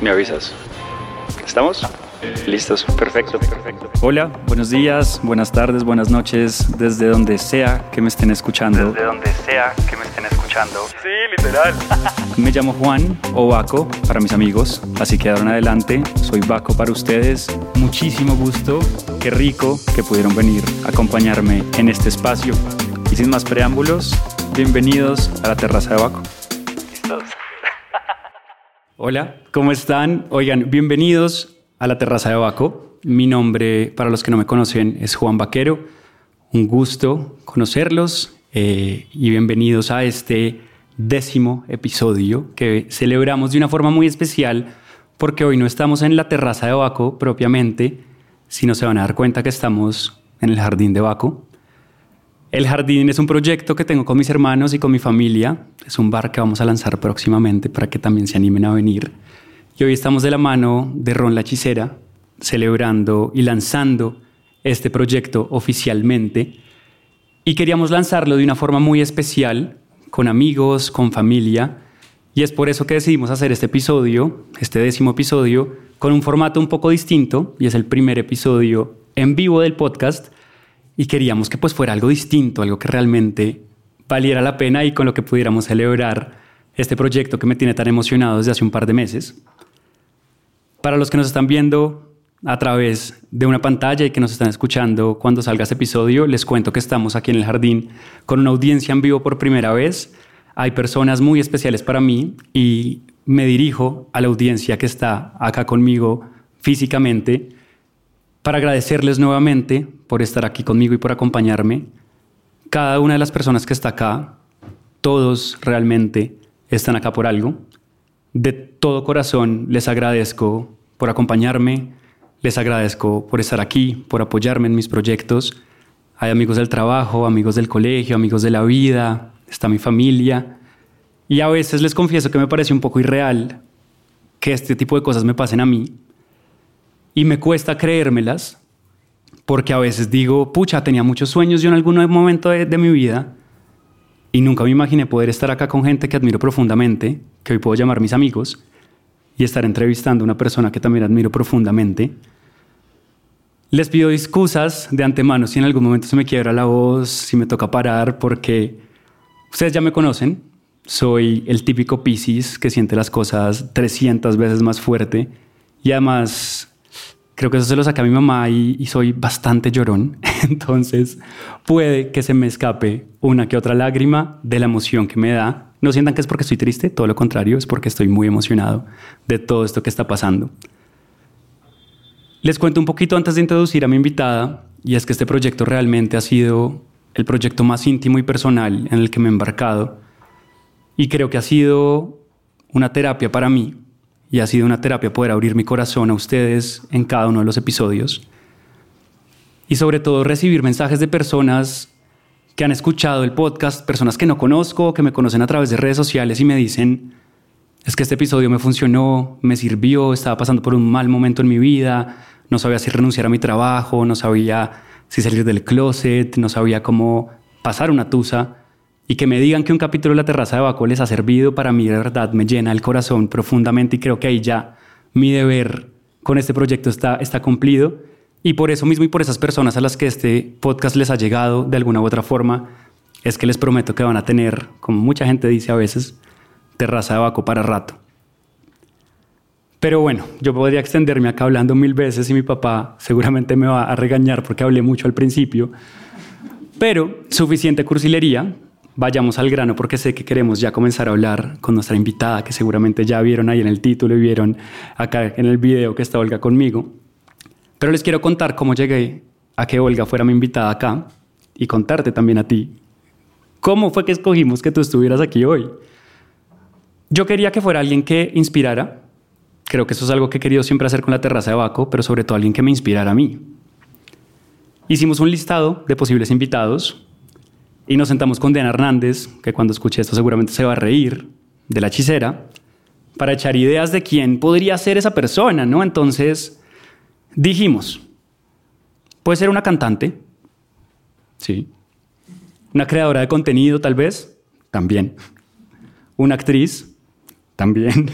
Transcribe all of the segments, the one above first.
Me avisas. ¿Estamos? Listos, perfecto, perfecto. Hola, buenos días, buenas tardes, buenas noches, desde donde sea que me estén escuchando. Desde donde sea que me estén escuchando. Sí, literal. Me llamo Juan o Baco para mis amigos, así que ahora adelante soy Baco para ustedes. Muchísimo gusto, qué rico que pudieron venir a acompañarme en este espacio. Y sin más preámbulos, bienvenidos a la terraza de Baco. Hola, ¿cómo están? Oigan, bienvenidos a la terraza de Baco. Mi nombre, para los que no me conocen, es Juan Vaquero. Un gusto conocerlos eh, y bienvenidos a este décimo episodio que celebramos de una forma muy especial porque hoy no estamos en la terraza de Baco propiamente, sino se van a dar cuenta que estamos en el jardín de Baco. El jardín es un proyecto que tengo con mis hermanos y con mi familia. Es un bar que vamos a lanzar próximamente para que también se animen a venir. Y hoy estamos de la mano de Ron La Hechicera, celebrando y lanzando este proyecto oficialmente. Y queríamos lanzarlo de una forma muy especial, con amigos, con familia. Y es por eso que decidimos hacer este episodio, este décimo episodio, con un formato un poco distinto. Y es el primer episodio en vivo del podcast. Y queríamos que pues fuera algo distinto, algo que realmente valiera la pena y con lo que pudiéramos celebrar este proyecto que me tiene tan emocionado desde hace un par de meses. Para los que nos están viendo a través de una pantalla y que nos están escuchando cuando salga este episodio, les cuento que estamos aquí en el jardín con una audiencia en vivo por primera vez. Hay personas muy especiales para mí y me dirijo a la audiencia que está acá conmigo físicamente para agradecerles nuevamente por estar aquí conmigo y por acompañarme. Cada una de las personas que está acá, todos realmente están acá por algo. De todo corazón les agradezco por acompañarme, les agradezco por estar aquí, por apoyarme en mis proyectos. Hay amigos del trabajo, amigos del colegio, amigos de la vida, está mi familia. Y a veces les confieso que me parece un poco irreal que este tipo de cosas me pasen a mí. Y me cuesta creérmelas, porque a veces digo, pucha, tenía muchos sueños yo en algún momento de, de mi vida y nunca me imaginé poder estar acá con gente que admiro profundamente, que hoy puedo llamar mis amigos, y estar entrevistando a una persona que también admiro profundamente. Les pido excusas de antemano si en algún momento se me quiebra la voz, si me toca parar, porque ustedes ya me conocen. Soy el típico Piscis que siente las cosas 300 veces más fuerte y además creo que eso se lo saca a mi mamá y, y, soy bastante llorón. Entonces puede que se me escape una que otra lágrima de la emoción que me da. No sientan que es porque estoy triste, todo lo contrario, es porque estoy muy emocionado de todo esto que está pasando. Les cuento un poquito antes de introducir a mi invitada, y es que este proyecto realmente ha sido el proyecto más íntimo y personal en el que me he embarcado, y creo que ha sido una terapia para mí, y ha sido una terapia poder abrir mi corazón a ustedes en cada uno de los episodios. Y sobre todo recibir mensajes de personas que han escuchado el podcast, personas que no conozco, que me conocen a través de redes sociales y me dicen, es que este episodio me funcionó, me sirvió, estaba pasando por un mal momento en mi vida, no sabía si renunciar a mi trabajo, no sabía si salir del closet, no sabía cómo pasar una tusa y que me digan que un capítulo de la terraza de Baco les ha servido, para mí de verdad me llena el corazón profundamente y creo que ahí ya mi deber con este proyecto está, está cumplido. Y por eso mismo y por esas personas a las que este podcast les ha llegado de alguna u otra forma, es que les prometo que van a tener, como mucha gente dice a veces, terraza de Baco para rato. Pero bueno, yo podría extenderme acá hablando mil veces y mi papá seguramente me va a regañar porque hablé mucho al principio. Pero suficiente cursilería, vayamos al grano porque sé que queremos ya comenzar a hablar con nuestra invitada, que seguramente ya vieron ahí en el título y vieron acá en el video que está Olga conmigo. Pero les quiero contar cómo llegué a que Olga fuera mi invitada acá y contarte también a ti cómo fue que escogimos que tú estuvieras aquí hoy. Yo quería que fuera alguien que inspirara. Creo que eso es algo que he querido siempre hacer con la terraza de Baco, pero sobre todo alguien que me inspirara a mí. Hicimos un listado de posibles invitados y nos sentamos con Diana Hernández, que cuando escuche esto seguramente se va a reír, de la hechicera, para echar ideas de quién podría ser esa persona, ¿no? Entonces dijimos, puede ser una cantante, sí. Una creadora de contenido, tal vez, también. Una actriz, también.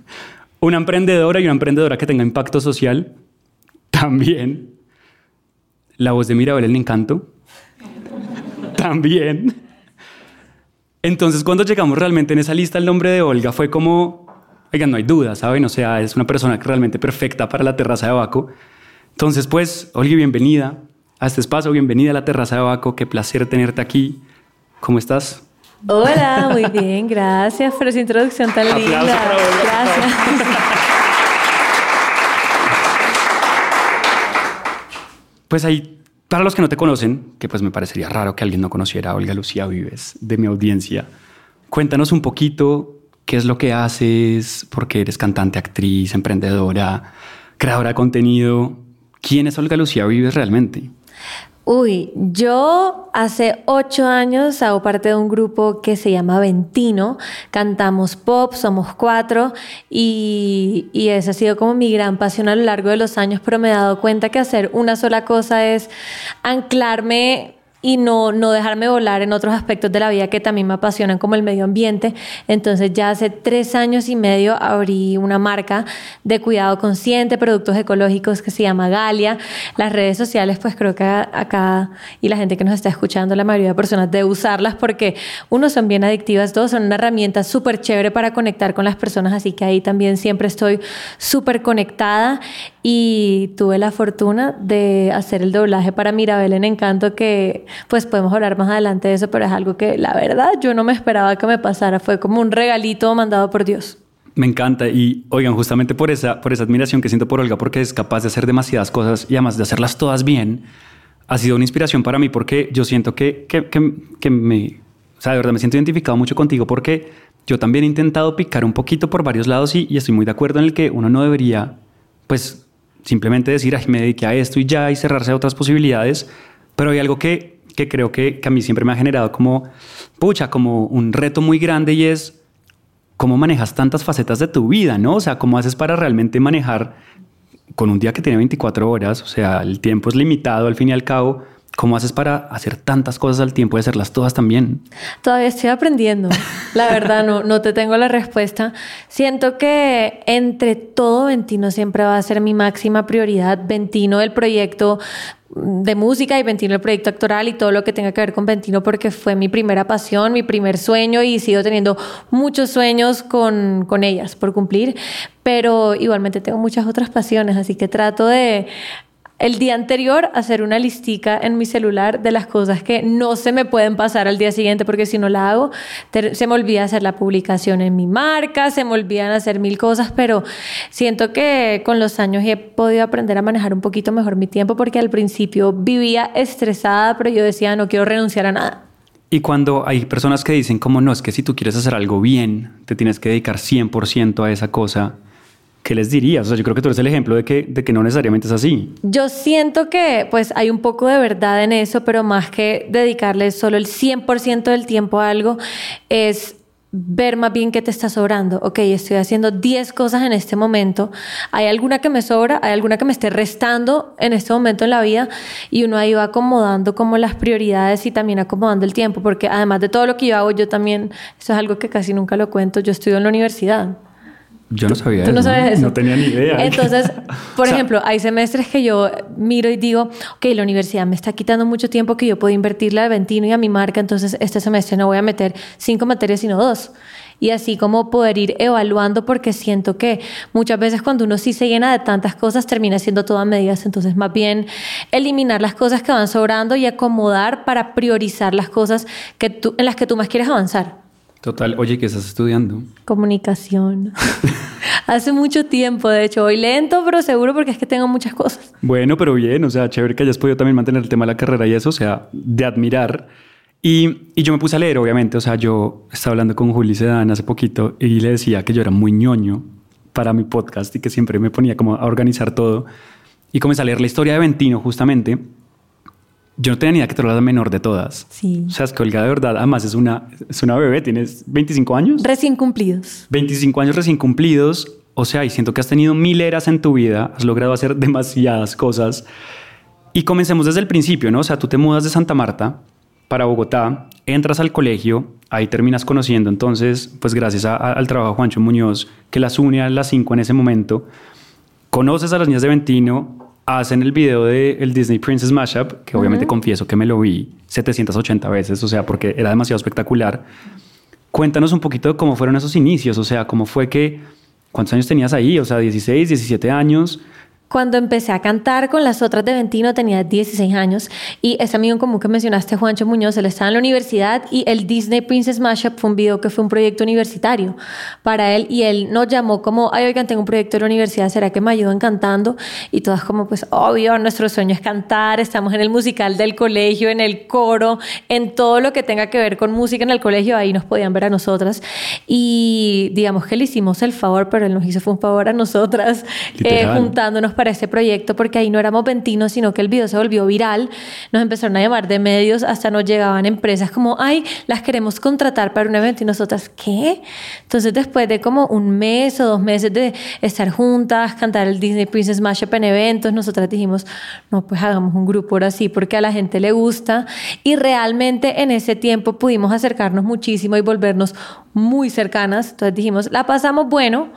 Una emprendedora y una emprendedora que tenga impacto social. También. La voz de Mirabel el encanto. También. Entonces, cuando llegamos realmente en esa lista, el nombre de Olga fue como, oigan, no hay duda, ¿saben? O sea, es una persona realmente perfecta para la terraza de Baco. Entonces, pues, Olga, bienvenida a este espacio, bienvenida a la terraza de Baco. Qué placer tenerte aquí. ¿Cómo estás? Hola, muy bien, gracias por esa introducción tan linda. Gracias. Pues ahí, para los que no te conocen, que pues me parecería raro que alguien no conociera a Olga Lucía Vives de mi audiencia, cuéntanos un poquito qué es lo que haces, por qué eres cantante, actriz, emprendedora, creadora de contenido. ¿Quién es Olga Lucía Vives realmente? Uy, yo hace ocho años hago parte de un grupo que se llama Ventino. Cantamos pop, somos cuatro y, y esa ha sido como mi gran pasión a lo largo de los años, pero me he dado cuenta que hacer una sola cosa es anclarme y no, no dejarme volar en otros aspectos de la vida que también me apasionan como el medio ambiente. Entonces ya hace tres años y medio abrí una marca de cuidado consciente, productos ecológicos que se llama Galia. Las redes sociales pues creo que acá y la gente que nos está escuchando, la mayoría de personas debe usarlas porque uno son bien adictivas, dos son una herramienta súper chévere para conectar con las personas, así que ahí también siempre estoy súper conectada y tuve la fortuna de hacer el doblaje para Mirabel en Encanto que pues podemos hablar más adelante de eso, pero es algo que la verdad yo no me esperaba que me pasara, fue como un regalito mandado por Dios. Me encanta y oigan, justamente por esa, por esa admiración que siento por Olga, porque es capaz de hacer demasiadas cosas y además de hacerlas todas bien, ha sido una inspiración para mí porque yo siento que, que, que, me, o sea, de verdad me siento identificado mucho contigo porque yo también he intentado picar un poquito por varios lados y, y estoy muy de acuerdo en el que uno no debería, pues, simplemente decir, ay, me dediqué a esto y ya y cerrarse a otras posibilidades, pero hay algo que que creo que, que, a mí siempre me ha generado como, pucha, como un reto muy grande y es cómo manejas tantas facetas de tu vida, ¿no? O sea, cómo haces para realmente manejar con un día que tiene 24 horas, o sea, el tiempo es limitado al fin y al cabo, ¿Cómo haces para hacer tantas cosas al tiempo y hacerlas todas también? Todavía estoy aprendiendo. La verdad, no, no te tengo la respuesta. Siento que entre todo Ventino siempre va a ser mi máxima prioridad. Ventino, el proyecto de música y Ventino el proyecto actoral y todo lo que tenga que ver con Ventino porque fue mi primera pasión, mi primer sueño y sigo teniendo muchos sueños con, con ellas por cumplir, pero igualmente tengo muchas otras pasiones, así que trato de el día anterior hacer una listica en mi celular de las cosas que no se me pueden pasar al día siguiente porque si no la hago se me olvida hacer la publicación en mi marca, se me olvidan hacer mil cosas, pero siento que con los años he podido aprender a manejar un poquito mejor mi tiempo porque al principio vivía estresada, pero yo decía no quiero renunciar a nada. Y cuando hay personas que dicen como no, es que si tú quieres hacer algo bien, te tienes que dedicar 100% a esa cosa ¿qué les dirías? O sea, yo creo que tú eres el ejemplo de que, de que no necesariamente es así. Yo siento que pues hay un poco de verdad en eso, pero más que dedicarle solo el 100% del tiempo a algo, es ver más bien qué te está sobrando. Ok, estoy haciendo 10 cosas en este momento. ¿Hay alguna que me sobra? ¿Hay alguna que me esté restando en este momento en la vida? Y uno ahí va acomodando como las prioridades y también acomodando el tiempo, porque además de todo lo que yo hago, yo también, eso es algo que casi nunca lo cuento, yo estudio en la universidad. Yo no sabía ¿Tú eso. no sabes eso? No tenía ni idea. Entonces, por ejemplo, hay semestres que yo miro y digo, ok, la universidad me está quitando mucho tiempo que yo puedo invertirle a Ventino y a mi marca, entonces este semestre no voy a meter cinco materias, sino dos. Y así como poder ir evaluando, porque siento que muchas veces cuando uno sí se llena de tantas cosas, termina siendo todo a medidas. Entonces, más bien eliminar las cosas que van sobrando y acomodar para priorizar las cosas que tú, en las que tú más quieres avanzar. Total, oye, ¿qué estás estudiando? Comunicación. Hace mucho tiempo, de hecho, voy lento, pero seguro porque es que tengo muchas cosas. Bueno, pero bien, o sea, chévere que hayas podido también mantener el tema de la carrera y eso, o sea, de admirar. Y, y yo me puse a leer, obviamente, o sea, yo estaba hablando con Juli Sedan hace poquito y le decía que yo era muy ñoño para mi podcast y que siempre me ponía como a organizar todo. Y comencé a leer la historia de Ventino, justamente, yo no tenía ni idea que tú eras la menor de todas. Sí. O sea, es que Olga de verdad, además es una, es una bebé, tienes 25 años. Recién cumplidos. 25 años recién cumplidos. O sea, y siento que has tenido mil eras en tu vida, has logrado hacer demasiadas cosas. Y comencemos desde el principio, ¿no? O sea, tú te mudas de Santa Marta para Bogotá, entras al colegio, ahí terminas conociendo entonces, pues gracias al trabajo de Juancho Muñoz, que las une a las cinco en ese momento, conoces a las niñas de Ventino, hacen el video del el Disney Princess Mashup, que obviamente confieso que me lo vi 780 veces, o sea, porque era demasiado espectacular. Cuéntanos un poquito de cómo fueron esos inicios, o sea, cómo fue que, ¿cuántos años tenías ahí? O sea, 16, 17 años. Cuando empecé a cantar con las otras de Ventino tenía 16 años y ese amigo en común que mencionaste, Juancho Muñoz, él estaba en la universidad y el Disney Princess Mashup fue un video que fue un proyecto universitario para él y él nos llamó como, ay, oigan, tengo un proyecto de la universidad, ¿será que me ayudan cantando? Y todas como, pues, obvio, nuestro sueño es cantar, estamos en el musical del colegio, en el coro, en todo lo que tenga que ver con música en el colegio, ahí nos podían ver a nosotras y digamos que le hicimos el favor, pero él nos hizo fue un favor a nosotras, eh, juntándonos para este proyecto porque ahí no éramos ventinos, sino que el video se volvió viral. Nos empezaron a llamar de medios, hasta nos llegaban empresas como, ay, las queremos contratar para un evento y nosotras, ¿qué? Entonces después de como un mes o dos meses de estar juntas, cantar el Disney Princess Mashup en eventos, nosotras dijimos, no, pues hagamos un grupo ahora sí porque a la gente le gusta y realmente en ese tiempo pudimos acercarnos muchísimo y volvernos muy cercanas. Entonces dijimos, la pasamos bueno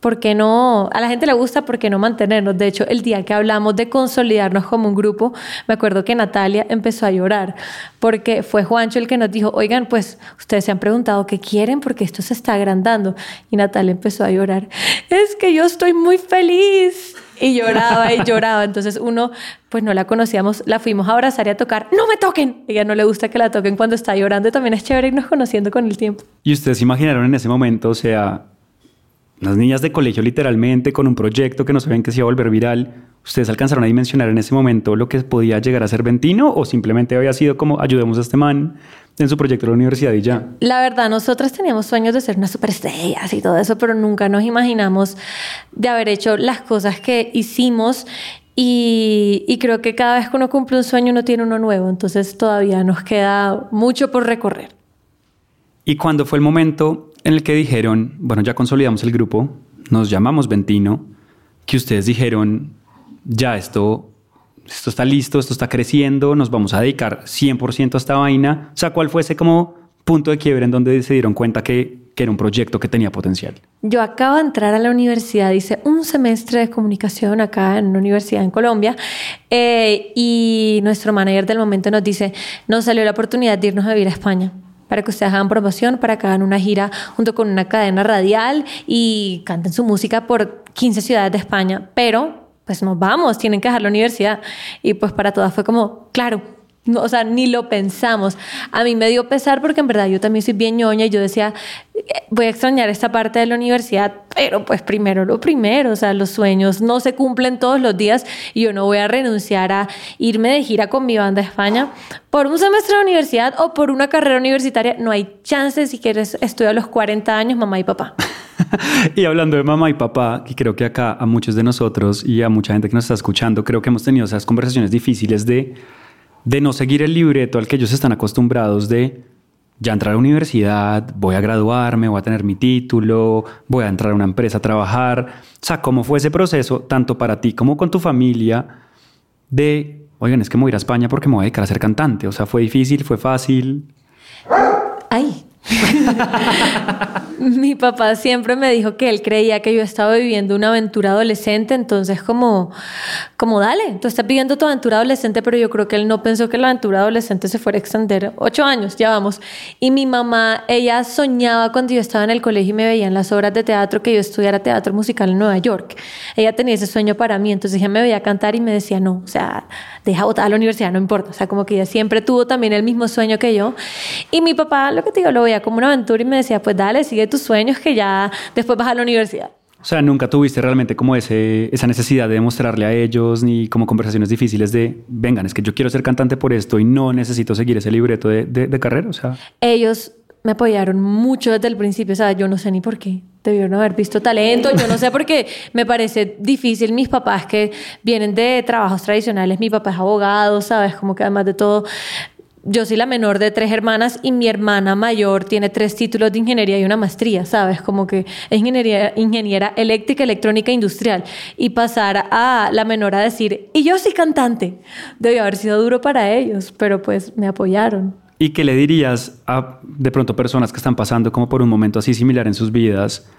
¿Por qué no? A la gente le gusta, ¿por qué no mantenernos? De hecho, el día que hablamos de consolidarnos como un grupo, me acuerdo que Natalia empezó a llorar, porque fue Juancho el que nos dijo, oigan, pues ustedes se han preguntado qué quieren porque esto se está agrandando. Y Natalia empezó a llorar, es que yo estoy muy feliz. Y lloraba y lloraba. Entonces uno, pues no la conocíamos, la fuimos a abrazar y a tocar. ¡No me toquen! ella no le gusta que la toquen cuando está llorando. Y también es chévere irnos conociendo con el tiempo. ¿Y ustedes imaginaron en ese momento, o sea, unas niñas de colegio literalmente con un proyecto que no sabían que se iba a volver viral. ¿Ustedes alcanzaron a dimensionar en ese momento lo que podía llegar a ser Ventino o simplemente había sido como ayudemos a este man en su proyecto de la universidad y ya? La verdad, nosotras teníamos sueños de ser unas superestrellas y todo eso, pero nunca nos imaginamos de haber hecho las cosas que hicimos y, y, creo que cada vez que uno cumple un sueño uno tiene uno nuevo, entonces todavía nos queda mucho por recorrer. ¿Y cuándo fue el momento en el que dijeron, bueno, ya consolidamos el grupo, nos llamamos Ventino, que ustedes dijeron, ya esto, esto está listo, esto está creciendo, nos vamos a dedicar 100% a esta vaina. O sea, ¿cuál fue ese como punto de quiebre en donde se dieron cuenta que, que era un proyecto que tenía potencial? Yo acabo de entrar a la universidad, hice un semestre de comunicación acá en una universidad en Colombia eh, y nuestro manager del momento nos dice, nos salió la oportunidad de irnos a vivir a España para que ustedes hagan promoción, para que hagan una gira junto con una cadena radial y canten su música por 15 ciudades de España. Pero, pues nos vamos, tienen que dejar la universidad. Y pues para todas fue como, claro, o sea, ni lo pensamos. A mí me dio pesar porque en verdad yo también soy bien ñoña y yo decía, eh, voy a extrañar esta parte de la universidad, pero pues primero lo primero, o sea, los sueños no se cumplen todos los días y yo no voy a renunciar a irme de gira con mi banda a España por un semestre de universidad o por una carrera universitaria. No hay chance si quieres estudiar a los 40 años, mamá y papá. y hablando de mamá y papá, que creo que acá a muchos de nosotros y a mucha gente que nos está escuchando, creo que hemos tenido esas conversaciones difíciles de de no seguir el libreto al que ellos están acostumbrados de ya entrar a la universidad, voy a graduarme, voy a tener mi título, voy a entrar a una empresa a trabajar. O sea, ¿cómo fue ese proceso, tanto para ti como con tu familia, de, oigan, es que me voy a ir a España porque me voy a dedicar a ser cantante? O sea, ¿fue difícil, fue fácil? Mi papá siempre me dijo que él creía que yo estaba viviendo una aventura adolescente, entonces como, como dale, tú estás viviendo tu aventura adolescente, pero yo creo que él no pensó que la aventura adolescente se fuera a extender. Ocho años, ya vamos. Y mi mamá, ella soñaba cuando yo estaba en el colegio y me veía en las obras de teatro que yo estudiara teatro musical en Nueva York. Ella tenía ese sueño para mí, entonces ella me veía cantar y me decía, no, o sea, deja votar a la universidad, no importa. O sea, como que ella siempre tuvo también el mismo sueño que yo. Y mi papá, lo que te digo, lo veía como una aventura y me decía, pues dale, sigue tus sueños que ya después vas a la universidad. O sea, nunca tuviste realmente como ese, esa necesidad de demostrarle a ellos ni como conversaciones difíciles de, vengan, es que yo quiero ser cantante por esto y no necesito seguir ese libreto de, de, carrera. O sea, ellos me apoyaron mucho desde el principio. O sea, yo no sé ni por qué. Debieron haber visto talento. Yo no sé por qué me parece difícil. Mis papás que vienen de trabajos tradicionales, mi papá es abogado, ¿sabes? Como que además de todo yo soy la menor de tres hermanas y mi hermana mayor tiene tres títulos de ingeniería y una maestría, ¿sabes? Como que es ingeniería, ingeniera eléctrica, electrónica industrial. Y pasar a la menor a decir, y yo soy cantante, debió haber sido duro para ellos, pero pues me apoyaron. ¿Y qué le dirías a de pronto personas que están pasando como por un momento así similar en sus vidas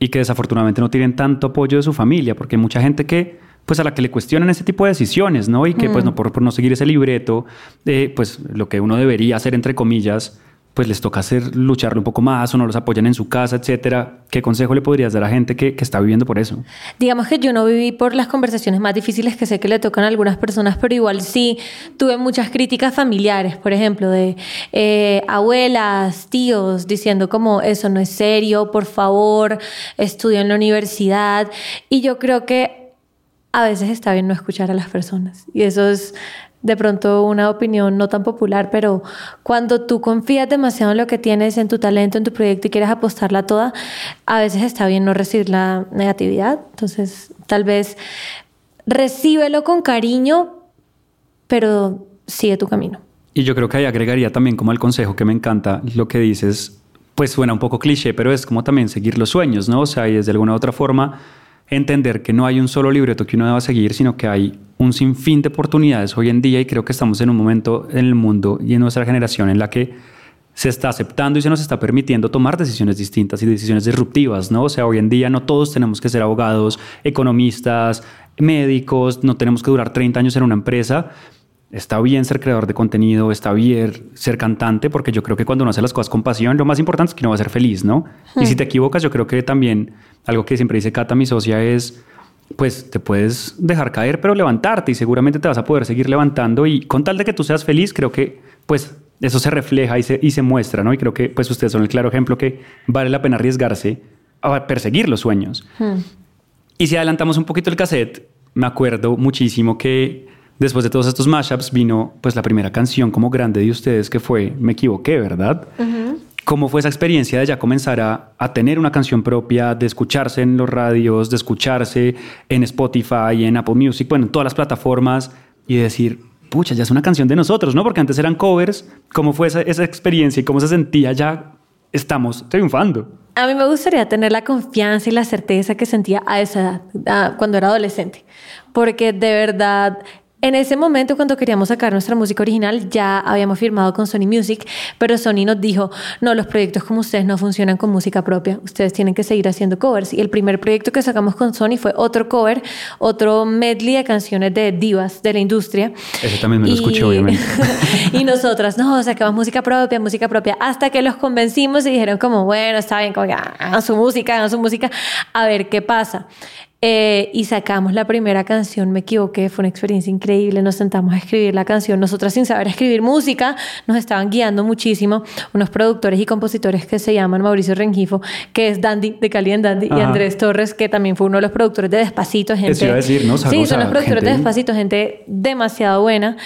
y que desafortunadamente no tienen tanto apoyo de su familia? Porque hay mucha gente que pues a la que le cuestionan ese tipo de decisiones, ¿no? Y que pues no por, no seguir ese libreto, eh, pues lo que uno debería hacer entre comillas, pues les toca hacer lucharlo un poco más o no los apoyan en su casa, etcétera. ¿Qué consejo le podrías dar a gente que, que, está viviendo por eso? Digamos que yo no viví por las conversaciones más difíciles que sé que le tocan a algunas personas, pero igual sí tuve muchas críticas familiares, por ejemplo, de eh, abuelas, tíos, diciendo como eso no es serio, por favor, estudio en la universidad. Y yo creo que a veces está bien no escuchar a las personas. Y eso es de pronto una opinión no tan popular, pero cuando tú confías demasiado en lo que tienes, en tu talento, en tu proyecto y quieres apostarla toda, a veces está bien no recibir la negatividad. Entonces, tal vez recíbelo con cariño, pero sigue tu camino. Y yo creo que ahí agregaría también como el consejo que me encanta lo que dices, pues suena un poco cliché, pero es como también seguir los sueños, ¿no? O sea, y desde alguna otra forma entender que no hay un solo libreto que uno deba seguir, sino que hay un sinfín de oportunidades hoy en día y creo que estamos en un momento en el mundo y en nuestra generación en la que se está aceptando y se nos está permitiendo tomar decisiones distintas y decisiones disruptivas, ¿no? O sea, hoy en día no todos tenemos que ser abogados, economistas, médicos, no tenemos que durar 30 años en una empresa. Está bien ser creador de contenido, está bien ser cantante, porque yo creo que cuando uno hace las cosas con pasión, lo más importante es que uno va a ser feliz, ¿no? Y si te equivocas, yo creo que también algo que siempre dice Cata, mi socia, es pues te puedes dejar caer, pero levantarte y seguramente te vas a poder seguir levantando y con tal de que tú seas feliz, creo que pues eso se refleja y se, y se muestra, ¿no? Y creo que pues ustedes son el claro ejemplo que vale la pena arriesgarse a perseguir los sueños. Hmm. Y si adelantamos un poquito el cassette, me acuerdo muchísimo que después de todos estos mashups vino pues la primera canción como grande de ustedes que fue Me equivoqué, ¿verdad? ¿Cómo fue esa experiencia de ya comenzar a, tener una canción propia, de escucharse en los radios, de escucharse en Spotify, en Apple Music, bueno, en todas las plataformas y decir, pucha, ya es una canción de nosotros, ¿no? Porque antes eran covers. ¿Cómo fue esa experiencia y cómo se sentía ya estamos triunfando? A mí me gustaría tener la confianza y la certeza que sentía a esa edad, cuando era adolescente, porque de verdad en ese momento, cuando queríamos sacar nuestra música original, ya habíamos firmado con Sony Music, pero Sony nos dijo, no, los proyectos como ustedes no funcionan con música propia, ustedes tienen que seguir haciendo covers. Y el primer proyecto que sacamos con Sony fue otro cover, otro medley de canciones de divas de la industria. Ese también me lo escuché, obviamente. y nosotras, no, sacamos música propia, música propia, hasta que los convencimos y dijeron como, bueno, está bien, como hagan su música, hagan su música, a ver qué pasa. Eh, y sacamos la primera canción, me equivoqué, fue una experiencia increíble, nos sentamos a escribir la canción, nosotras sin saber escribir música, nos estaban guiando muchísimo unos productores y compositores que se llaman Mauricio Rengifo, que es Dandy de Cali en Dandy, y Andrés Torres, que también fue uno de los productores de Despacito, gente... iba a decir, ¿no? sí, son los productores de Despacito, gente demasiado buena,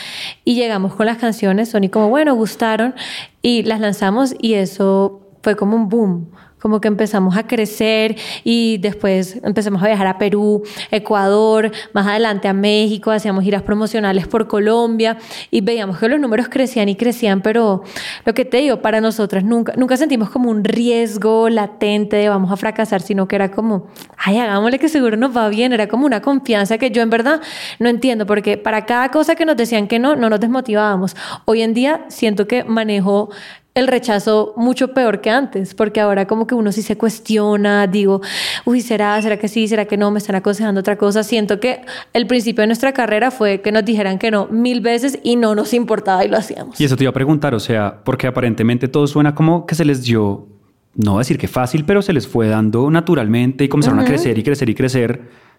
y llegamos con las canciones, son y como, bueno, gustaron, y las lanzamos y eso fue como un boom como que empezamos a crecer y después empezamos a viajar a Perú, Ecuador, más adelante a México, hacíamos giras promocionales por Colombia y veíamos que los números crecían y crecían, pero lo que te digo, para nosotras nunca, nunca sentimos como un riesgo latente de vamos a fracasar, sino que era como, ay, hagámosle que seguro nos va bien, era como una confianza que yo en verdad no entiendo, porque para cada cosa que nos decían que no, no nos desmotivábamos. Hoy en día siento que manejo el rechazo mucho peor que antes, porque ahora como que uno sí se cuestiona, digo, uy, ¿será? ¿Será que sí? ¿Será que no? ¿Me están aconsejando otra cosa? Siento que el principio de nuestra carrera fue que nos dijeran que no mil veces y no nos importaba y lo hacíamos. Y eso te iba a preguntar, o sea, porque aparentemente todo suena como que se les dio, no decir que fácil, pero se les fue dando naturalmente y comenzaron a crecer y crecer y crecer.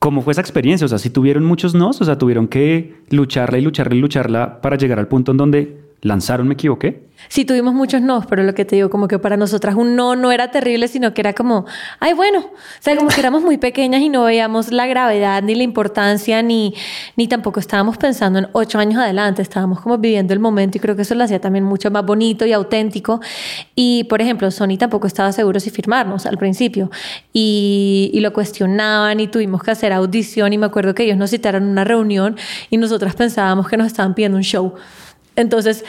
¿Cómo fue esa experiencia? O sea, si tuvieron muchos nos, o sea, tuvieron que lucharla y lucharla y lucharla para llegar al punto en donde lanzaron, me equivoqué. Sí, tuvimos muchos no, pero lo que te digo, como que para nosotras un no no era terrible, sino que era como, ay, bueno, o sea, como que éramos muy pequeñas y no veíamos la gravedad ni la importancia, ni, ni tampoco estábamos pensando en ocho años adelante, estábamos como viviendo el momento y creo que eso lo hacía también mucho más bonito y auténtico. Y, por ejemplo, Sony tampoco estaba seguro si firmarnos al principio y, y lo cuestionaban y tuvimos que hacer audición y me acuerdo que ellos nos citaron una reunión y nosotras pensábamos que nos estaban pidiendo un show. Entonces,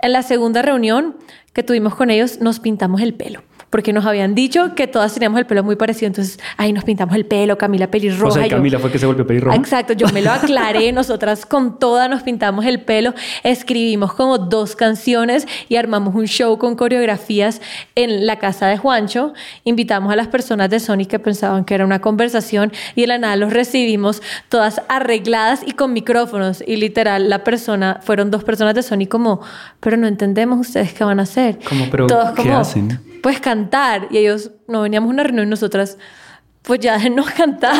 en la segunda reunión que tuvimos con ellos, nos pintamos el pelo. Porque nos habían dicho que todas teníamos el pelo muy parecido, entonces ahí nos pintamos el pelo, Camila pelirroja. O sea, yo- Camila fue que se volvió pelirroja. Exacto, yo me lo aclaré, nosotras con toda nos pintamos el pelo, escribimos como dos canciones y armamos un show con coreografías en la casa de Juancho. Invitamos a las personas de Sony que pensaban que era una conversación y de la nada los recibimos todas arregladas y con micrófonos. Y literal, la persona, fueron dos personas de Sony como, pero no entendemos ustedes qué van a hacer. Como, pero, Todos ¿qué como, hacen? Pues cantar. Y ellos, no veníamos a una reunión y nosotras, pues ya déjenos cantar.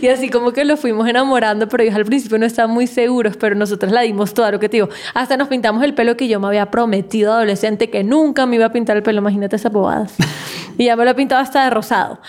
y así como que lo fuimos enamorando, pero ellos al principio no estaban muy seguros, pero nosotros la dimos toda lo que te digo. Hasta nos pintamos el pelo que yo me había prometido adolescente que nunca me iba a pintar el pelo, imagínate esas bobadas. y ya me lo he pintado hasta de rosado.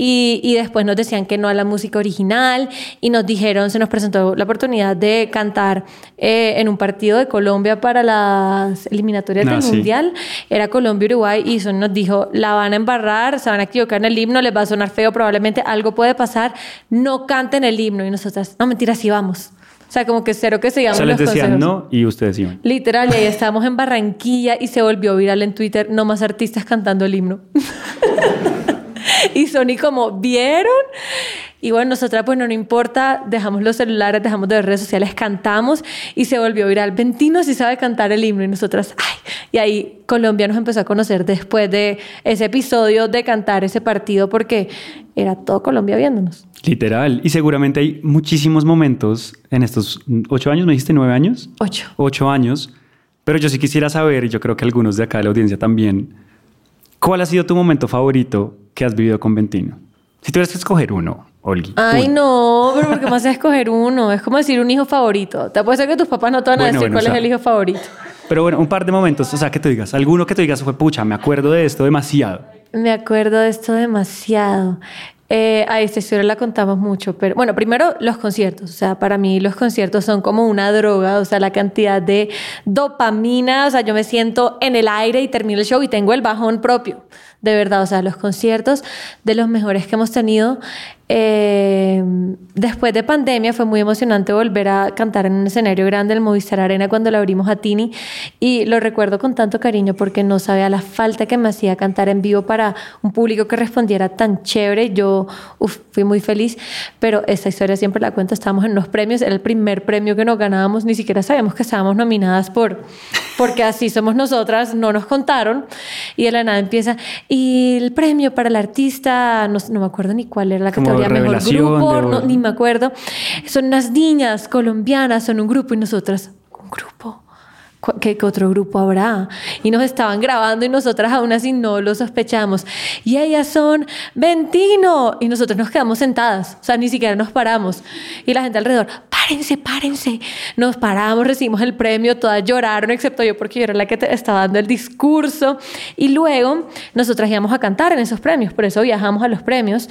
Y, y después nos decían que no a la música original y nos dijeron, se nos presentó la oportunidad de cantar eh, en un partido de Colombia para las eliminatorias Ah, del sí. Mundial. Era Colombia-Uruguay y Son nos dijo, la van a embarrar, se van a equivocar en el himno, les va a sonar feo, probablemente algo puede pasar, no canten el himno. Y nosotras, no, mentira, sí vamos. O sea, como que cero que O sigamos sea, les decían consejos. no y ustedes iban. Literal, y ahí estábamos en Barranquilla y se volvió viral en Twitter, no más artistas cantando el himno. y Sony como, ¿vieron? Y bueno, nosotras, pues no, no importa, dejamos los celulares, dejamos de ver redes sociales, cantamos y se volvió viral. Ventino sí sabe cantar el himno y nosotras, ay. Y ahí Colombia nos empezó a conocer después de ese episodio de cantar ese partido porque era todo Colombia viéndonos. Literal. Y seguramente hay muchísimos momentos en estos ocho años, ¿me dijiste nueve años? Ocho. Ocho años. Pero yo sí quisiera saber, y yo creo que algunos de acá de la audiencia también, ¿cuál ha sido tu momento favorito que has vivido con Ventino? Si tuvieras que escoger uno, Olgi. Ay, uno. no, pero ¿por qué me haces escoger uno? Es como decir un hijo favorito. Te apuesto que tus papás no te van a Bueno, decir bueno, cuál o sea- es el hijo favorito. Pero bueno, un par de momentos, o sea, que tú digas, alguno que tú digas fue, pucha, me acuerdo de esto demasiado. Me acuerdo de esto demasiado. Eh, a esta historia la contamos mucho, pero bueno, primero los conciertos. O sea, para mí los conciertos son como una droga, o sea, la cantidad de dopamina, o sea, yo me siento en el aire y termino el show y tengo el bajón propio. De verdad, o sea, los conciertos de los mejores que hemos tenido. Eh, después de pandemia fue muy emocionante volver a cantar en un escenario grande, el Movistar Arena, cuando lo abrimos a Tini. Y lo recuerdo con tanto cariño porque no sabía la falta que me hacía cantar en vivo para un público que respondiera tan chévere. Yo fui muy feliz, pero esta historia siempre la cuento. Estábamos en unos premios, era el primer premio que nos ganábamos, ni siquiera sabíamos que estábamos nominadas por, porque así somos nosotras, no nos contaron. Y de la nada empieza, y el premio para el artista, no, no me acuerdo ni cuál era la categoría, mejor grupo, no, ni me acuerdo. Son unas niñas colombianas, son un grupo y nosotras, un grupo. ¿Cu- ¿Qué, qué otro grupo habrá? Y nos estaban grabando y nosotras aún así no lo sospechamos. Y ellas son Ventino. Y nosotros nos quedamos sentadas, o sea, ni siquiera nos paramos. Y la gente alrededor, párense, párense. Nos paramos, recibimos el premio, todas lloraron, excepto yo porque yo era la que te estaba dando el discurso. Y luego nosotras íbamos a cantar en esos premios, por eso viajamos a los premios.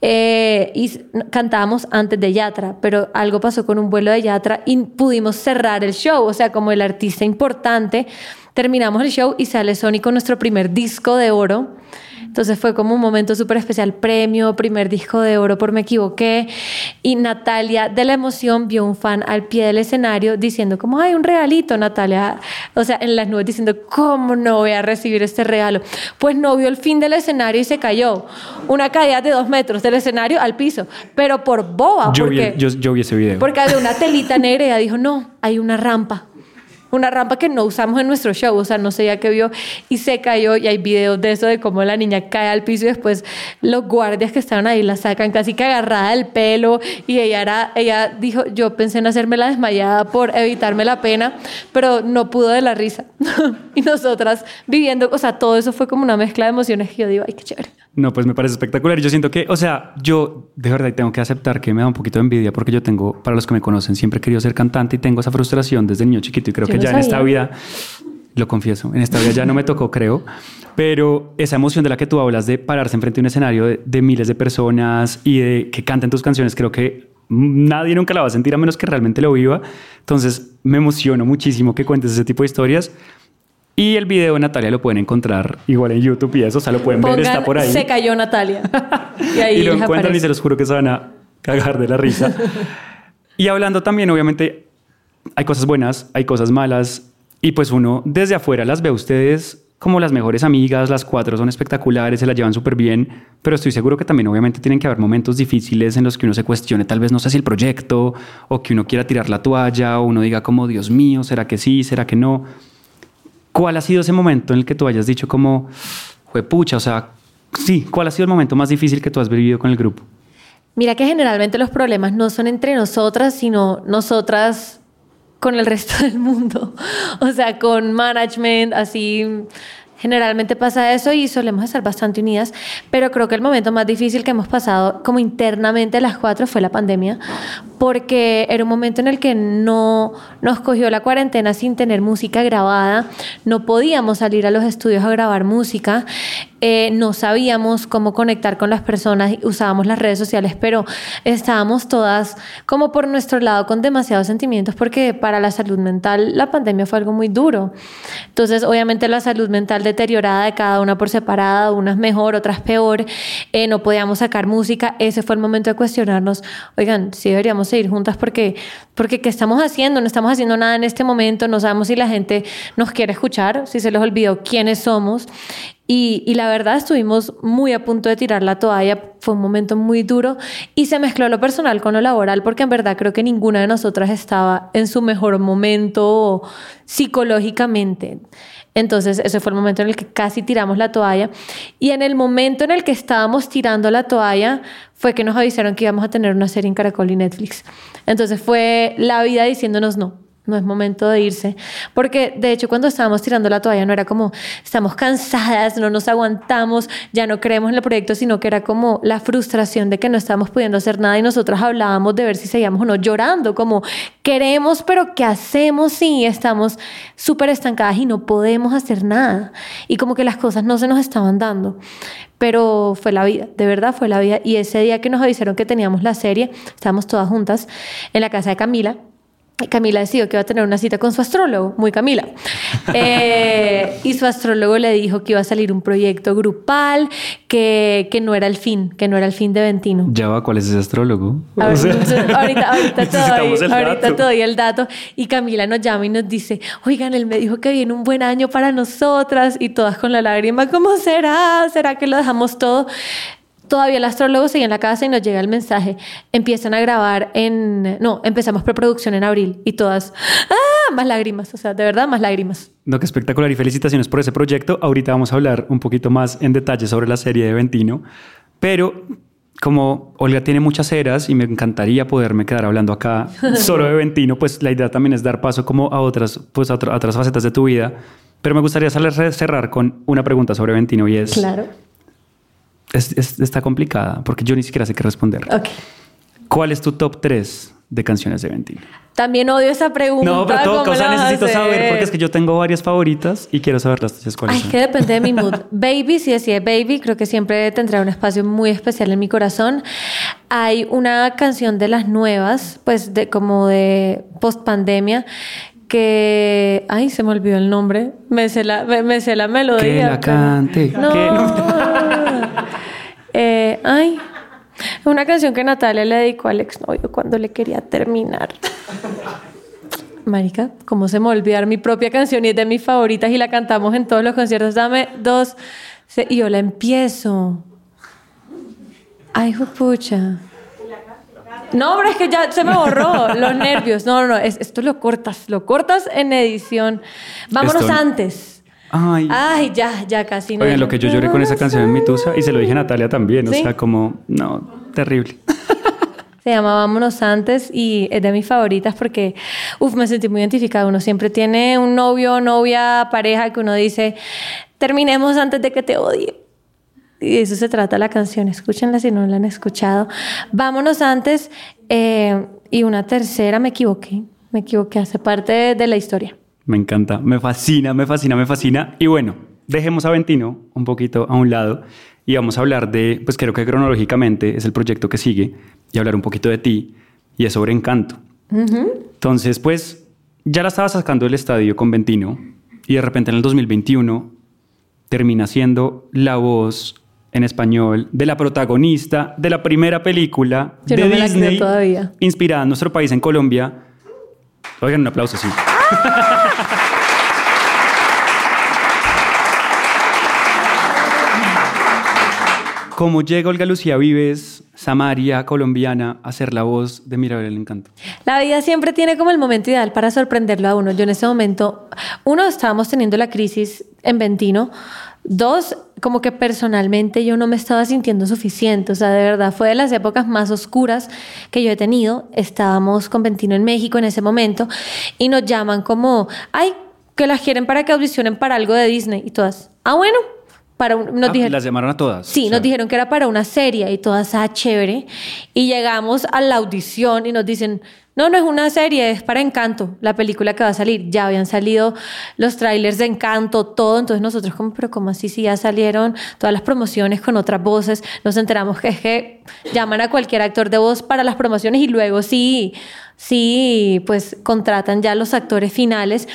Eh, y cantábamos antes de Yatra, pero algo pasó con un vuelo de Yatra y pudimos cerrar el show, o sea, como el artista importante. Terminamos el show y sale Sony con nuestro primer disco de oro. Entonces fue como un momento súper especial, premio, primer disco de oro por Me Equivoqué. Y Natalia de la emoción vio un fan al pie del escenario diciendo como, ay, un regalito, Natalia. O sea, en las nubes diciendo, ¿cómo no voy a recibir este regalo? Pues no vio el fin del escenario y se cayó. Una caída de dos metros del escenario al piso, pero por boba. Yo vi, porque... yo, yo vi ese video. Porque había una telita negra y ella dijo, no, hay una rampa. Una rampa que no usamos en nuestro show, o sea, no sé ya qué vio y se cayó y hay videos de eso, de cómo la niña cae al piso y después los guardias que estaban ahí la sacan casi que agarrada del pelo y ella, era, ella dijo, yo pensé en hacerme la desmayada por evitarme la pena, pero no pudo de la risa. y nosotras viviendo, o sea, todo eso fue como una mezcla de emociones que yo digo, ay, qué chévere. No, pues me parece espectacular. Yo siento que, o sea, yo de verdad tengo que aceptar que me da un poquito de envidia porque yo tengo, para los que me conocen, siempre he querido ser cantante y tengo esa frustración desde niño chiquito y creo Yo que no ya en esta sabía. vida, lo confieso, en esta vida ya no me tocó, creo, pero esa emoción de la que tú hablas de pararse enfrente de un escenario de, de miles de personas y de que canten tus canciones, creo que nadie nunca la va a sentir a menos que realmente lo viva. Entonces me emociono muchísimo que cuentes ese tipo de historias. Y el video de Natalia lo pueden encontrar igual en YouTube y eso, o sea, lo pueden ver, Pongan, está por ahí. se cayó Natalia. y ahí y lo encuentran y aparece. se los juro que se van a cagar de la risa. y hablando también, obviamente, hay cosas buenas, hay cosas malas, y pues uno desde afuera las ve a ustedes como las mejores amigas, las cuatro son espectaculares, se la llevan súper bien, pero estoy seguro que también obviamente tienen que haber momentos difíciles en los que uno se cuestione, tal vez no sé si el proyecto, o que uno quiera tirar la toalla, o uno diga como, Dios mío, ¿será que sí? ¿Será que no? ¿Cuál ha sido ese momento en el que tú hayas dicho como, fue pucha, o sea, sí, ¿cuál ha sido el momento más difícil que tú has vivido con el grupo? Mira que generalmente los problemas no son entre nosotras, sino nosotras con el resto del mundo. O sea, con management, así. Generalmente pasa eso y solemos estar bastante unidas, pero creo que el momento más difícil que hemos pasado como internamente las cuatro fue la pandemia, porque era un momento en el que no nos cogió la cuarentena sin tener música grabada, no podíamos salir a los estudios a grabar música, eh, no sabíamos cómo conectar con las personas, usábamos las redes sociales, pero estábamos todas como por nuestro lado con demasiados sentimientos porque para la salud mental la pandemia fue algo muy duro. Entonces, obviamente la salud mental deteriorada de cada una por separada, unas mejor, otras peor, eh, no podíamos sacar música, ese fue el momento de cuestionarnos, oigan, si deberíamos seguir juntas porque, porque ¿qué estamos haciendo? No estamos haciendo nada en este momento, no sabemos si la gente nos quiere escuchar, si se les olvidó quiénes somos. Y, la verdad estuvimos muy a punto de tirar la toalla, fue un momento muy duro y se mezcló lo personal con lo laboral porque en verdad creo que ninguna de nosotras estaba en su mejor momento psicológicamente. Entonces ese fue el momento en el que casi tiramos la toalla y en el momento en el que estábamos tirando la toalla fue que nos avisaron que íbamos a tener una serie en Caracol y Netflix. Entonces fue la vida diciéndonos no no es momento de irse. Porque de hecho cuando estábamos tirando la toalla no era como estamos cansadas, no nos aguantamos, ya no creemos en el proyecto, sino que era como la frustración de que no estábamos pudiendo hacer nada y nosotras hablábamos de ver si seguíamos o no llorando, como queremos, pero ¿qué hacemos si estamos súper estancadas y no podemos hacer nada? Y como que las cosas no se nos estaban dando. Pero fue la vida, de verdad fue la vida. Y ese día que nos avisaron que teníamos la serie, estábamos todas juntas en la casa de Camila Camila decidió que iba a tener una cita con su astrólogo, muy Camila. Eh, y su astrólogo le dijo que iba a salir un proyecto grupal, que, que, no era el fin, que no era el fin de Ventino. Ya va, ¿cuál es ese astrólogo? ahorita, ahorita, te doy, el dato. Y Camila nos llama y nos dice, oigan, él me dijo que viene un buen año para nosotras y todas con la lágrima, ¿cómo será? ¿Será que lo dejamos todo? Todavía el astrólogo sigue en la casa y nos llega el mensaje. Empiezan a grabar en... No, empezamos preproducción en abril y todas... ¡Ah! Más lágrimas, o sea, de verdad, más lágrimas. No, qué espectacular y felicitaciones por ese proyecto. Ahorita vamos a hablar un poquito más en detalle sobre la serie de Ventino, pero como Olga tiene muchas eras y me encantaría poderme quedar hablando acá solo de Ventino, pues la idea también es dar paso como a otras, pues a, otras facetas de tu vida. Pero me gustaría cerrar con una pregunta sobre Ventino y es... Claro está complicada porque yo ni siquiera sé qué responder. Okay. ¿Cuál es tu top 3 de canciones de Ventino? También odio esa pregunta. No, pero todo, o sea, necesito saber porque es que yo tengo varias favoritas y quiero saber las tuyas cuáles Ay, que depende de mi mood. Baby, si decía Baby, creo que siempre tendrá un espacio muy especial en mi corazón. Hay una canción de las nuevas, pues de como de post pandemia que ay se me olvidó el nombre me sé la me, sé la melodía que la cante no, Eh, ay, una canción que Natalia le dedicó al exnovio cuando le quería terminar. Marica, ¿cómo se me olvidar mi propia canción y es de mis favoritas y la cantamos en todos los conciertos? Dame dos. Y yo la empiezo. Ay, pucha. No, pero es que ya se me borró los nervios. No, no, no. esto lo cortas. Lo cortas en edición. Vámonos antes. Ay. Ay, ya, ya casi no. Oigan, lo que yo lloré con esa canción en mi tusa y se lo dije a Natalia también, o sea, como, no, terrible. Se llama Vámonos Antes y es de mis favoritas porque, uff, me sentí muy identificada. Uno siempre tiene un novio, novia, pareja que uno dice, terminemos antes de que te odie. Y de eso se trata la canción. Escúchenla si no la han escuchado. Vámonos antes. Eh, y una tercera, me equivoqué. Me equivoqué, hace parte de la historia. Me encanta, me fascina, me fascina, me fascina. Y bueno, dejemos a Ventino un poquito a un lado y vamos a hablar de, pues creo que cronológicamente es el proyecto que sigue y hablar un poquito de ti y es sobre Encanto. Entonces, pues ya la estaba sacando del estadio con Ventino y de repente en el 2021 termina siendo la voz en español de la protagonista de la primera película de Disney inspirada en nuestro país en Colombia. Oigan, un aplauso, sí. ¿Cómo llega Olga Lucía Vives, Samaria, colombiana, a ser la voz de Mirabel el Encanto? La vida siempre tiene como el momento ideal para sorprenderlo a uno. Yo en ese momento, uno, estábamos teniendo la crisis en Ventino, Dos, como que personalmente yo no me estaba sintiendo suficiente. O sea, de verdad, fue de las épocas más oscuras que yo he tenido. Estábamos con Ventino en México en ese momento y nos llaman como, ay, que las quieren para que audicionen para algo de Disney. Y todas, ah, bueno, para un- nos Ah, dijeron, las llamaron a todas. Sí, O sea, nos dijeron que era para una serie y todas, ah, chévere. Y llegamos a la audición y nos dicen, no, no es una serie, es para Encanto, la película que va a salir. Ya habían salido los trailers de Encanto, todo. Entonces nosotros como, pero ¿cómo así? Si ya salieron todas las promociones con otras voces. Nos enteramos que es que llaman a cualquier actor de voz para las promociones y luego sí, sí, pues contratan ya los actores finales.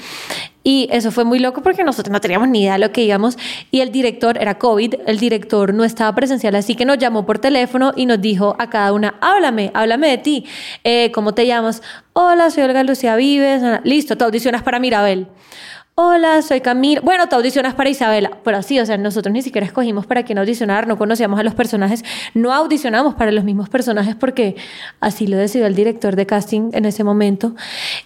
Y eso fue muy loco porque nosotros no teníamos ni idea de lo que íbamos. Y el director, era COVID, el director no estaba presencial, así que nos llamó por teléfono y nos dijo a cada una, háblame, háblame de ti. Eh, ¿Cómo te llamas? Hola, soy Olga Lucía Vives. Listo, te audicionas para Mirabel. Hola, soy Camila. Bueno, te audicionas para Isabela. Pero así, o sea, nosotros ni siquiera escogimos para quién audicionar, no conocíamos a los personajes, no audicionamos para los mismos personajes porque así lo decidió el director de casting en ese momento.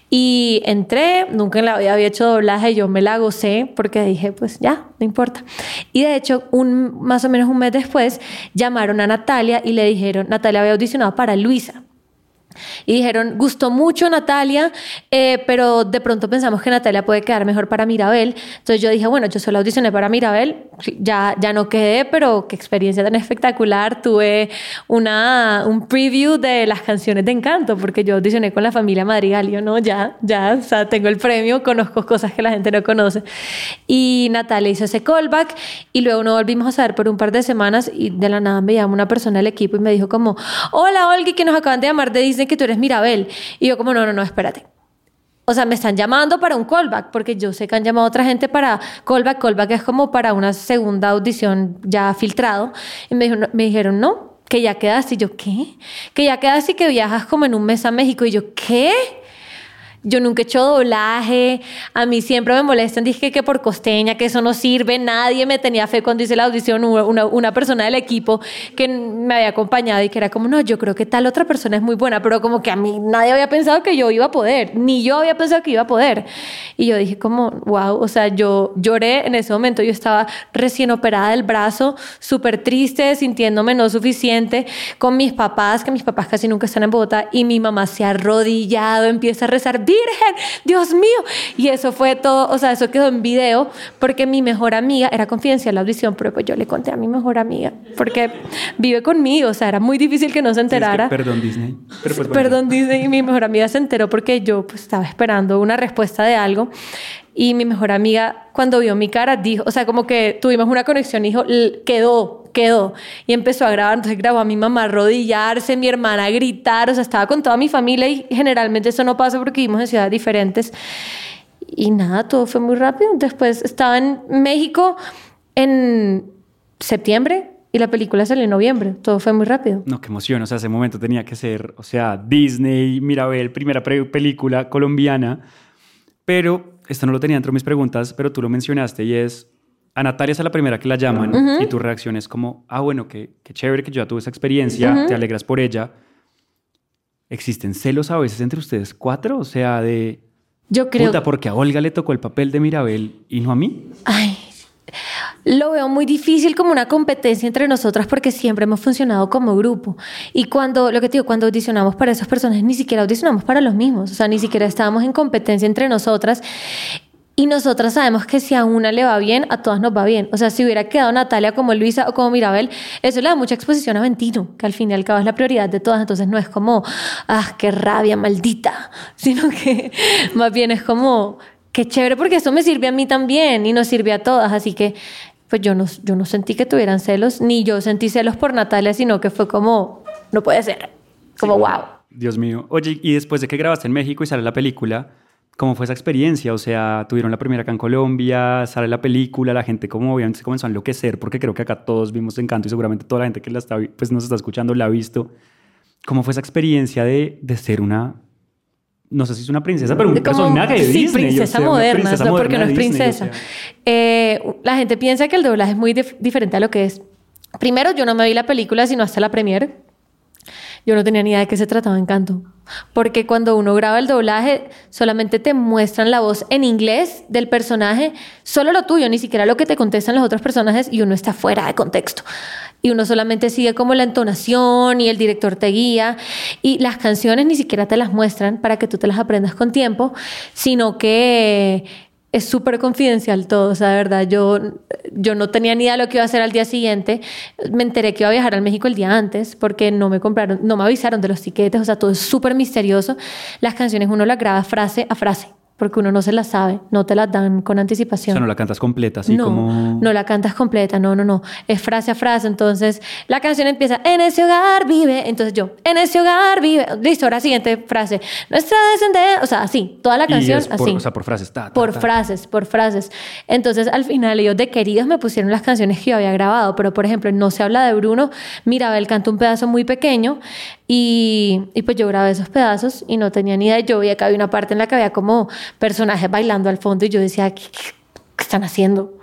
Y entré, nunca en la vida había hecho doblaje, yo me la gocé porque dije, pues ya, no importa. Y de hecho, un, más o menos un mes después, llamaron a Natalia y le dijeron, Natalia había audicionado para Luisa. Y dijeron, gustó mucho Natalia, eh, pero de pronto pensamos que Natalia puede quedar mejor para Mirabel. Entonces yo dije, bueno, yo solo audicioné para Mirabel, ya, ya no quedé, pero qué experiencia tan espectacular. Tuve una, un preview de las canciones de Encanto, porque yo audicioné con la familia Madrigal, yo no, ya, ya, o sea, tengo el premio, conozco cosas que la gente no conoce. Y Natalia hizo ese callback y luego nos volvimos a saber por un par de semanas y de la nada me llamó una persona del equipo y me dijo como, hola Olga, que nos acaban de llamar de Disney que tú eres Mirabel. Y yo como, no, no, no, espérate. O sea, me están llamando para un callback, porque yo sé que han llamado a otra gente para callback. Callback es como para una segunda audición ya filtrado. Y me, me dijeron, no, que ya quedaste. Y yo, ¿qué? Que ya quedaste y que viajas como en un mes a México. Y yo, ¿qué? Yo nunca he hecho doblaje. A mí siempre me molestan. Dije que por costeña, que eso no sirve. Nadie me tenía fe cuando hice la audición. Una, una persona del equipo que me había acompañado y que era como, no, yo creo que tal otra persona es muy buena. Pero como que a mí nadie había pensado que yo iba a poder. Ni yo había pensado que iba a poder. Y yo dije como, wow. O sea, yo lloré en ese momento. Yo estaba recién operada del brazo, súper triste, sintiéndome no suficiente. Con mis papás, que mis papás casi nunca están en Bogotá. Y mi mamá se ha arrodillado, empieza a rezar, Virgen, Dios mío. Y eso fue todo, o sea, eso quedó en video porque mi mejor amiga, era confidencial la audición, pero pues yo le conté a mi mejor amiga porque vive conmigo, o sea, era muy difícil que no se Sí, es que enterara. perdón, Disney. Pero pues, bueno. Perdón, Disney, y mi mejor amiga se enteró porque yo pues, estaba esperando una respuesta de algo. Y mi mejor amiga, cuando vio mi cara, dijo, o sea, como que tuvimos una conexión, dijo, "L- quedó, quedó. Y empezó a grabar, entonces grabó a mi mamá arrodillarse, mi hermana a gritar, o sea, estaba con toda mi familia y generalmente eso no pasa porque vivimos en ciudades diferentes. Y nada, todo fue muy rápido. Después estaba en México en septiembre y la película salió en noviembre. Todo fue muy rápido. No, qué emoción. O sea, ese momento tenía que ser, o sea, Disney, Mirabel, primera película colombiana. Pero esto no lo tenía dentro de mis preguntas, pero tú lo mencionaste y es, a Natalia es a la primera que la llaman y tu reacción es como, ah, bueno, qué, qué chévere que yo ya tuve esa experiencia, te alegras por ella. ¿Existen celos a veces entre ustedes cuatro? O sea, de, Yo creo puta, porque a Olga le tocó el papel de Mirabel y no a mí. Ay, lo veo muy difícil como una competencia entre nosotras porque siempre hemos funcionado como grupo. Y cuando, lo que te digo, cuando audicionamos para esos personajes, ni siquiera audicionamos para los mismos. O sea, ni siquiera estábamos en competencia entre nosotras. Y nosotras sabemos que si a una le va bien, a todas nos va bien. O sea, si hubiera quedado Natalia como Luisa o como Mirabel, eso le da mucha exposición a Ventino, que al fin y al cabo es la prioridad de todas. Entonces no es como, ah, qué rabia, maldita, sino que más bien es como, qué chévere, porque esto me sirve a mí también y nos sirve a todas. Así que, pues yo no, yo no sentí que tuvieran celos, ni yo sentí celos por Natalia, sino que fue como, no puede ser. Como, wow. Dios mío. Oye, y después de que grabaste en México y sale la película, ¿cómo fue esa experiencia? O sea, tuvieron la primera acá en Colombia, sale la película, la gente como obviamente se comenzó a enloquecer, porque creo que acá todos vimos Encanto y seguramente toda la gente que la está, pues, nos está escuchando la ha visto. ¿Cómo fue esa experiencia de, de ser una, no sé si es una princesa, pero un De como- personaje de sí, Disney? princesa moderna, princesa no, porque moderna no es o princesa. sea. Eh, la gente piensa que el doblaje es muy dif- diferente a lo que es. Primero, yo no me vi la película sino hasta la premiere. Yo no tenía ni idea de qué se trataba Encanto. Porque cuando uno graba el doblaje, solamente te muestran la voz en inglés del personaje, solo lo tuyo, ni siquiera lo que te contestan los otros personajes y uno está fuera de contexto. Y uno solamente sigue como la entonación y el director te guía. Y las canciones ni siquiera te las muestran para que tú te las aprendas con tiempo, sino que es súper confidencial todo, o sea, de verdad, yo, yo no tenía ni idea de lo que iba a hacer al día siguiente, me enteré que iba a viajar al México el día antes porque no me compraron, no me avisaron de los tiquetes, o sea, todo es súper misterioso, las canciones uno las graba frase a frase porque uno no se la sabe, no te la dan con anticipación. O sea, no la cantas completa, así no, como... No la cantas completa, no, no, no. Es frase a frase. Entonces, la canción empieza, en ese hogar vive. Entonces yo, en ese hogar vive. Listo, ahora siguiente frase. Nuestra descendencia, o sea, así, toda la canción por, así. O sea, por frases. Ta, ta, por ta. frases, por frases. Entonces, al final, ellos de queridos me pusieron las canciones que yo había grabado. Pero, por ejemplo, No se habla de Bruno, Mirabel canta un pedazo muy pequeño. Y, y pues yo grabé esos pedazos y no tenía ni idea. Yo veía que había una parte en la que había como personajes bailando al fondo y yo decía, ¿qué, qué, están haciendo?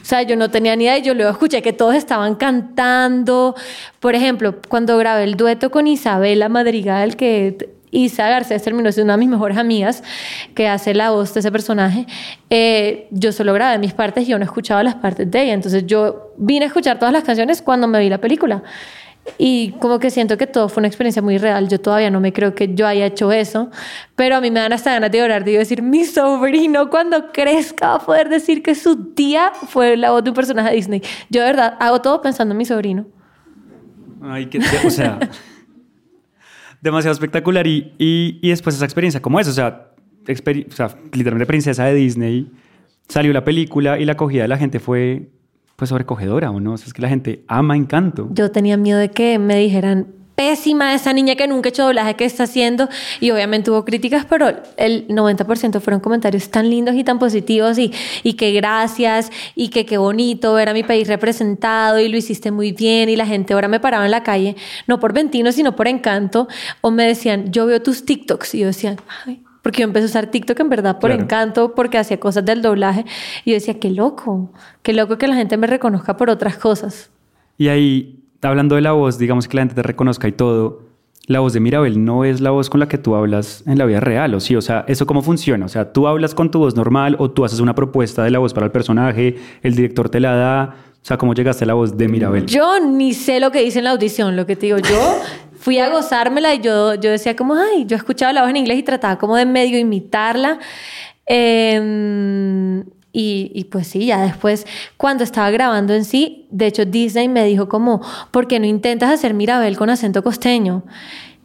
O sea, yo no tenía ni idea y yo luego escuché que todos estaban cantando. Por ejemplo, cuando grabé el dueto con Isabela Madrigal, que Isa Garcés terminó siendo una de mis mejores amigas, que hace la voz de ese personaje, eh, yo solo grabé mis partes y yo no escuchaba las partes de ella. Entonces yo vine a escuchar todas las canciones cuando me vi la película. Y como que siento que todo fue una experiencia muy real. Yo todavía no me creo que yo haya hecho eso, pero a mí me dan hasta ganas de llorar. Digo, decir, mi sobrino cuando crezca va a poder decir que su tía fue la voz de un personaje de Disney. Yo de verdad hago todo pensando en mi sobrino. Ay, que, o sea, demasiado espectacular. Y, y, y, después esa experiencia como es, o sea, o sea, literalmente princesa de Disney, salió la película y la acogida de la gente fue pues sobrecogedora o no, es que la gente ama Encanto. Yo tenía miedo de que me dijeran pésima esa niña que nunca ha hecho doblaje que está haciendo y obviamente hubo críticas pero el 90% fueron comentarios tan lindos y tan positivos y, y que gracias y que qué bonito ver a mi país representado y lo hiciste muy bien y la gente ahora me paraba en la calle no por Ventino sino por Encanto o me decían yo veo tus TikToks y yo decía ay porque yo empecé a usar TikTok en verdad por claro. encanto, porque hacía cosas del doblaje. Y yo decía, qué loco, qué loco que la gente me reconozca por otras cosas. Y ahí, hablando de la voz, digamos que la gente te reconozca y todo, la voz de Mirabel no es la voz con la que tú hablas en la vida real, ¿o sí? O sea, ¿eso cómo funciona? O sea, ¿tú hablas con tu voz normal o tú haces una propuesta de la voz para el personaje, el director te la da? O sea, ¿cómo llegaste a la voz de Mirabel? Yo ni sé lo que dice en la audición, lo que te digo. Yo fui a gozármela y yo, yo decía como, ay, yo escuchaba la voz en inglés y trataba como de medio imitarla. Eh, y, y, pues sí, ya después, cuando estaba grabando en sí, de hecho Disney me dijo como, ¿por qué no intentas hacer Mirabel con acento costeño?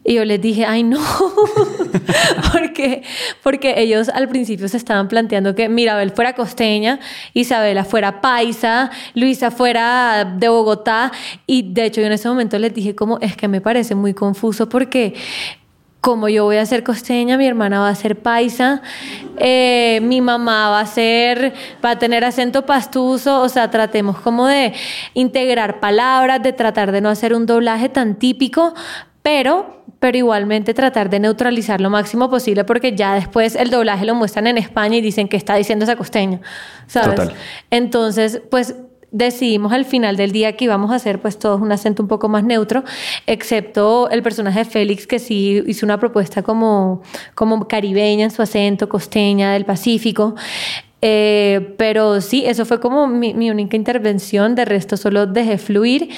Y yo les dije, ay no, porque, porque ellos al principio se estaban planteando que Mirabel fuera costeña, Isabela fuera paisa, Luisa fuera de Bogotá. Y de hecho yo en ese momento les dije como, es que me parece muy confuso porque como yo voy a ser costeña, mi hermana va a ser paisa, eh, mi mamá va a ser, va a tener acento pastuso, o sea, tratemos como de integrar palabras, de tratar de no hacer un doblaje tan típico, pero, pero igualmente tratar de neutralizar lo máximo posible porque ya después el doblaje lo muestran en España y dicen que está diciendo esa costeña, ¿sabes? Total. Entonces, pues decidimos al final del día que íbamos a hacer pues todos un acento un poco más neutro, excepto el personaje de Félix que sí hizo una propuesta como, como caribeña en su acento, costeña del Pacífico. Eh, pero sí, eso fue como mi, mi única intervención, de resto solo dejé fluir.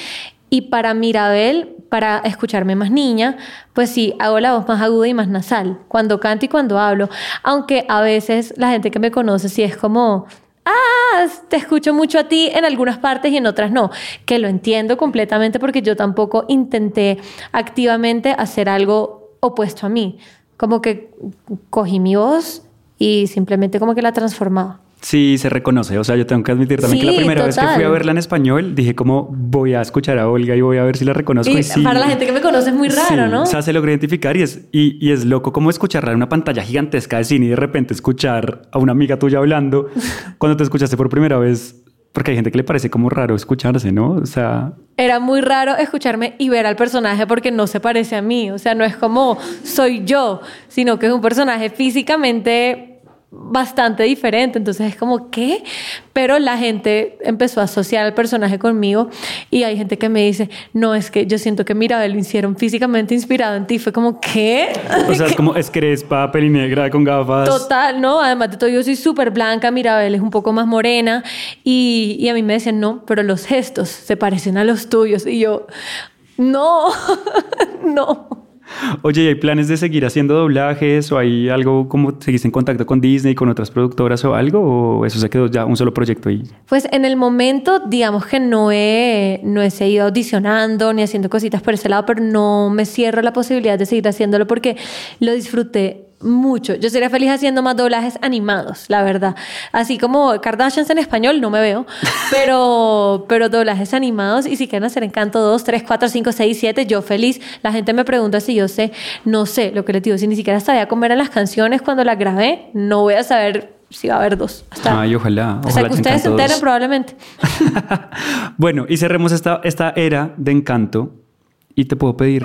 Y para Mirabel, para escucharme más niña, pues sí, hago la voz más aguda y más nasal, cuando canto y cuando hablo. Aunque a veces la gente que me conoce sí es como, ah, te escucho mucho a ti en algunas partes y en otras no, que lo entiendo completamente porque yo tampoco intenté activamente hacer algo opuesto a mí. Como que cogí mi voz y simplemente como que la transformaba. Sí, se reconoce. O sea, yo tengo que admitir también Sí, que la primera vez que fui a verla en español, dije como voy a escuchar a Olga y voy a ver si la reconozco. Y Y, sí, para la gente que me conoce es muy raro, sí, ¿no? O sea, se logra identificar y es, y, y es loco como escucharla en una pantalla gigantesca de cine y de repente escuchar a una amiga tuya hablando cuando te escuchaste por primera vez. Porque hay gente que le parece como raro escucharse, ¿no? O sea, Era muy raro escucharme y ver al personaje porque no se parece a mí. O sea, no es como soy yo, sino que es un personaje físicamente bastante diferente. Entonces es como, ¿qué? Pero la gente empezó a asociar al personaje conmigo y hay gente que me dice, no, es que yo siento que Mirabel lo hicieron físicamente inspirado en ti. Fue como, ¿qué? O sea, es como es crespa, pelinegra, con gafas. Total, ¿no? Además de todo, yo soy súper blanca, Mirabel es un poco más morena y, y a mí me decían, no, pero los gestos se parecen a los tuyos. Y yo, no, no. Oye, ¿y hay planes de seguir haciendo doblajes o hay algo como seguiste en contacto con Disney, con otras productoras o algo? ¿O eso se quedó ya un solo proyecto ahí? Pues en el momento, digamos que no he, no he seguido audicionando ni haciendo cositas por ese lado, pero no me cierro la posibilidad de seguir haciéndolo porque lo disfruté mucho. Yo sería feliz haciendo más doblajes animados, la verdad. Así como Kardashians en español, no me veo, pero, pero doblajes animados. Y si quieren hacer Encanto 2, 3, 4, 5, 6, 7, yo feliz. La gente me pregunta si yo sé, no sé lo que les digo. Si ni siquiera sabía comer en las canciones cuando las grabé, no voy a saber si va a haber dos. Hasta, Ay, ojalá. Hasta que ustedes se enteren, probablemente. bueno, y cerremos esta, esta era de encanto. Y te puedo pedir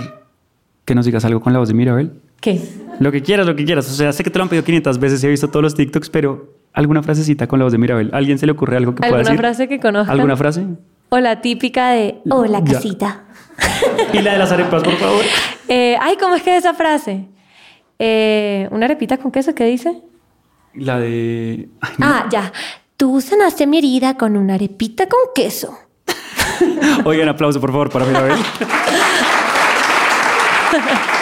que nos digas algo con la voz de Mirabel. ¿Qué? Lo que quieras, lo que quieras. O sea, sé que te lo han pedido 500 veces y he visto todos los TikToks, pero alguna frasecita con la voz de Mirabel. ¿Alguien se le ocurre algo que pueda decir? ¿Alguna frase que conozca? ¿Alguna frase? O la típica de, hola casita. ¿Y la de las arepas, por favor? Eh, ay, ¿cómo es que es esa frase? Eh, ¿Una arepita con queso? ¿Qué dice? La de... Ah, ya. Tú sanaste mi herida con una arepita con queso. Oigan, aplauso, por favor, para Mirabel.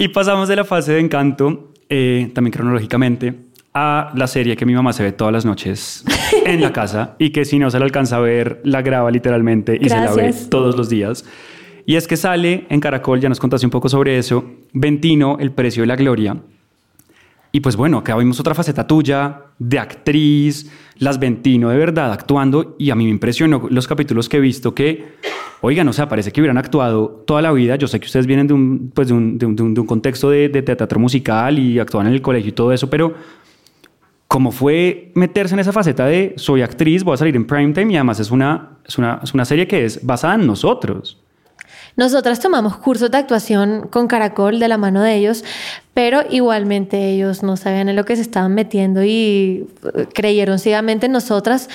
Y pasamos de la fase de encanto, eh, también cronológicamente, a la serie que mi mamá se ve todas las noches en la casa y que si no se la alcanza a ver, la graba literalmente y se la ve todos los días. Y es que sale en Caracol, ya nos contaste un poco sobre eso, Ventino, El precio de la gloria. Y pues bueno, acá vimos otra faceta tuya de actriz, las Ventino de verdad actuando y a mí me impresionó los capítulos que he visto que Oigan, o sea, parece que hubieran actuado toda la vida. Yo sé que ustedes vienen de un, pues de un, de un, contexto de, teatro musical y actúan en el colegio y todo eso, pero ¿cómo fue meterse en esa faceta de soy actriz, voy a salir en primetime y además es una, es una, es una serie que es basada en nosotros? Nosotras tomamos cursos de actuación con Caracol de la mano de ellos, pero igualmente ellos no sabían en lo que se estaban metiendo y eh, creyeron ciegamente en nosotras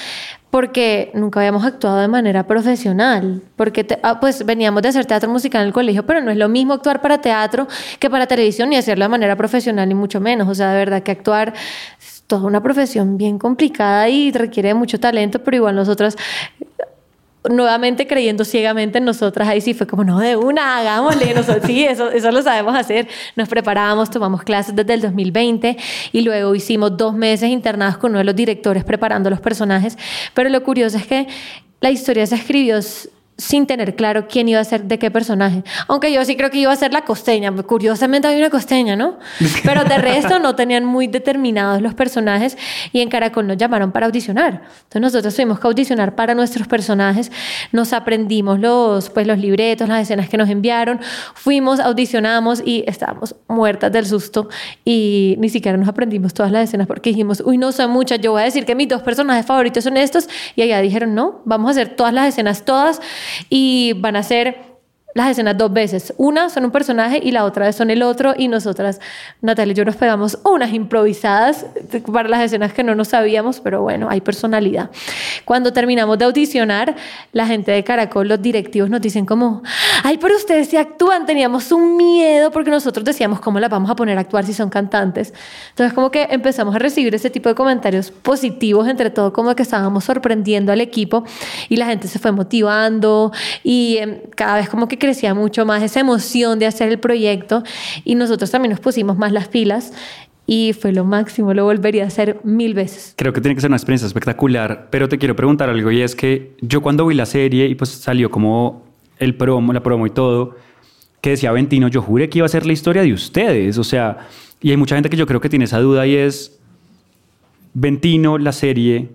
porque nunca habíamos actuado de manera profesional, porque ah, pues veníamos de hacer teatro musical en el colegio, pero no es lo mismo actuar para teatro que para televisión ni hacerlo de manera profesional ni mucho menos, o sea, de verdad que actuar es toda una profesión bien complicada y requiere mucho talento, pero igual nosotras nuevamente creyendo ciegamente en nosotras, ahí sí fue como, no, de una, hagámosle, nosotros, sí, eso, eso lo sabemos hacer, nos preparábamos, tomamos clases desde el 2020 y luego hicimos dos meses internados con uno de los directores preparando los personajes, pero lo curioso es que la historia se escribió sin tener claro quién iba a ser de qué personaje. Aunque yo sí creo que iba a ser la costeña. Curiosamente hay una costeña, ¿no? Pero de resto no tenían muy determinados los personajes y en Caracol nos llamaron para audicionar. Entonces nosotros tuvimos que audicionar para nuestros personajes. Nos aprendimos los, pues, los libretos, las escenas que nos enviaron. Fuimos, audicionamos y estábamos muertas del susto y ni siquiera nos aprendimos todas las escenas porque dijimos, uy, no son muchas. Yo voy a decir que mis dos personajes favoritos son estos y allá dijeron, no, vamos a hacer todas las escenas, todas y van a ser las escenas dos veces. Una son un personaje y la otra son el otro. Y nosotras, Natalia y yo nos pegamos unas improvisadas para las escenas que no nos sabíamos, pero bueno, hay personalidad. Cuando terminamos de audicionar, la gente de Caracol, los directivos nos dicen como, ay, pero ustedes si actúan, teníamos un miedo porque nosotros decíamos, ¿cómo las vamos a poner a actuar si son cantantes? Entonces como que empezamos a recibir ese tipo de comentarios positivos, entre todo como que estábamos sorprendiendo al equipo y la gente se fue motivando y em, cada vez como que crecía mucho más esa emoción de hacer el proyecto y nosotros también nos pusimos más las pilas y fue lo máximo, lo volvería a hacer mil veces. Creo que tiene que ser una experiencia espectacular, pero te quiero preguntar algo y es que yo cuando vi la serie y pues salió como el promo, la promo y todo, que decía Ventino, yo juré que iba a ser la historia de ustedes, o sea, y hay mucha gente que yo creo que tiene esa duda y es, Ventino, la serie,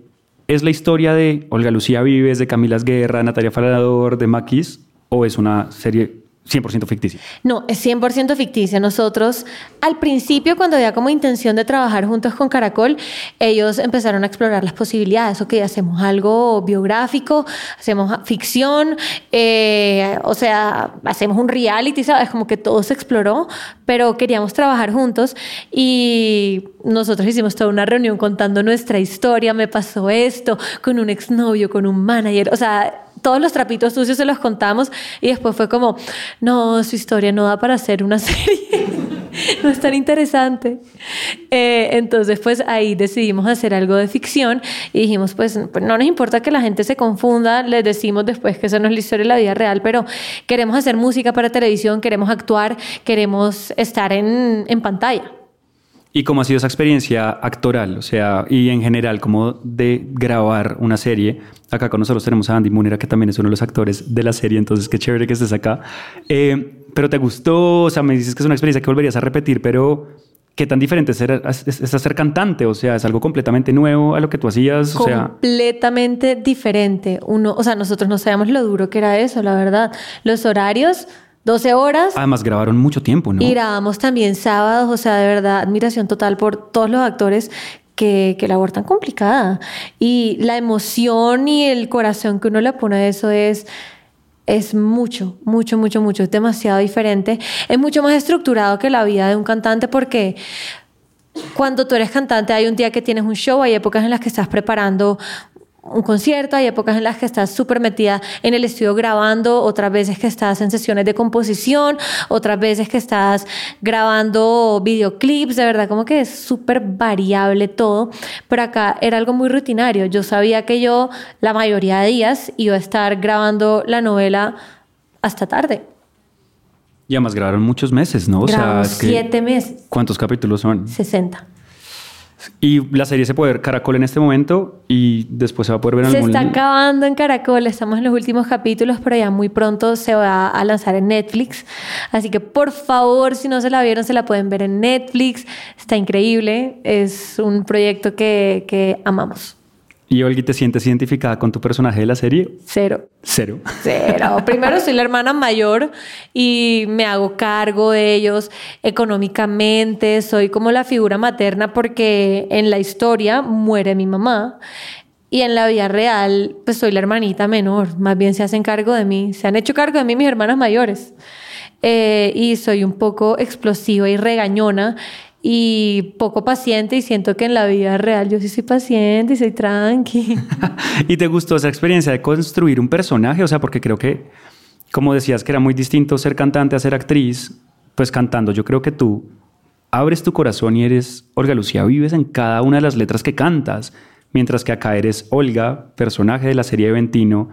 ¿es la historia de Olga Lucía Vives, de Camila Guerra, Natalia Falador, de Maquis? O es una serie 100% ficticia. No, es 100% ficticia. Nosotros, al principio, cuando había como intención de trabajar juntos con Caracol, ellos empezaron a explorar las posibilidades. Ok, hacemos algo biográfico, hacemos ficción, eh, o sea, hacemos un reality, ¿sabes? Como que todo se exploró, pero queríamos trabajar juntos y nosotros hicimos toda una reunión contando nuestra historia. Me pasó esto con un exnovio, con un manager, o sea todos los trapitos sucios se los contamos y después fue como, no, su historia no da para hacer una serie, no es tan interesante. Eh, entonces, pues ahí decidimos hacer algo de ficción y dijimos, pues, pues, no nos importa que la gente se confunda, les decimos después que esa no es la historia de la vida real, pero queremos hacer música para televisión, queremos actuar, queremos estar en, en pantalla. ¿Y cómo ha sido esa experiencia actoral? O sea, y en general, como de grabar una serie. Acá con nosotros tenemos a Andy Munera, que también es uno de los actores de la serie, entonces qué chévere que estés acá. Eh, pero te gustó, o sea, me dices que es una experiencia que volverías a repetir, pero ¿qué tan diferente es ser, es, ser cantante? O sea, es algo completamente nuevo a lo que tú hacías. O completamente diferente. Uno, o sea, nosotros no sabíamos lo duro que era eso, la verdad. Los horarios 12 horas. Además grabaron mucho tiempo, ¿no? Y grabamos también sábados, o sea, de verdad, admiración total por todos los actores que, que la labor tan complicada. Y la emoción y el corazón que uno le pone a eso es es mucho, mucho, mucho, mucho, es demasiado diferente. Es mucho más estructurado que la vida de un cantante porque cuando tú eres cantante hay un día que tienes un show, hay épocas en las que estás preparando un concierto, hay épocas en las que estás súper metida en el estudio grabando, otras veces que estás en sesiones de composición, otras veces que estás grabando videoclips, de verdad como que es súper variable todo, pero acá era algo muy rutinario, yo sabía que yo la mayoría de días iba a estar grabando la novela hasta tarde. Y además grabaron muchos meses, ¿no? O sea, siete meses. ¿Cuántos capítulos son? 60. Y la serie se puede ver Caracol en este momento y después se va a poder ver en Se algún... está acabando en Caracol, estamos en los últimos capítulos, pero ya muy pronto se va a lanzar en Netflix. Así que por favor, si no se la vieron, se la pueden ver en Netflix. Está increíble, es un proyecto que, que amamos. ¿Y Olgi, te sientes identificada con tu personaje de la serie? Cero. Cero. Cero. Primero soy la hermana mayor y me hago cargo de ellos económicamente. Soy como la figura materna porque en la historia muere mi mamá. Y en la vida real, pues soy la hermanita menor. Más bien se hacen cargo de mí. Se han hecho cargo de mí mis hermanas mayores. Eh, y soy un poco explosiva y regañona y poco paciente y siento que en la vida real yo sí soy paciente y soy tranqui. ¿Y te gustó esa experiencia de construir un personaje? O sea, porque creo que, como decías, que era muy distinto ser cantante a ser actriz, pues cantando, yo creo que tú abres tu corazón y eres Olga Lucía, vives en cada una de las letras que cantas, mientras que acá eres Olga, personaje de la serie de Ventino.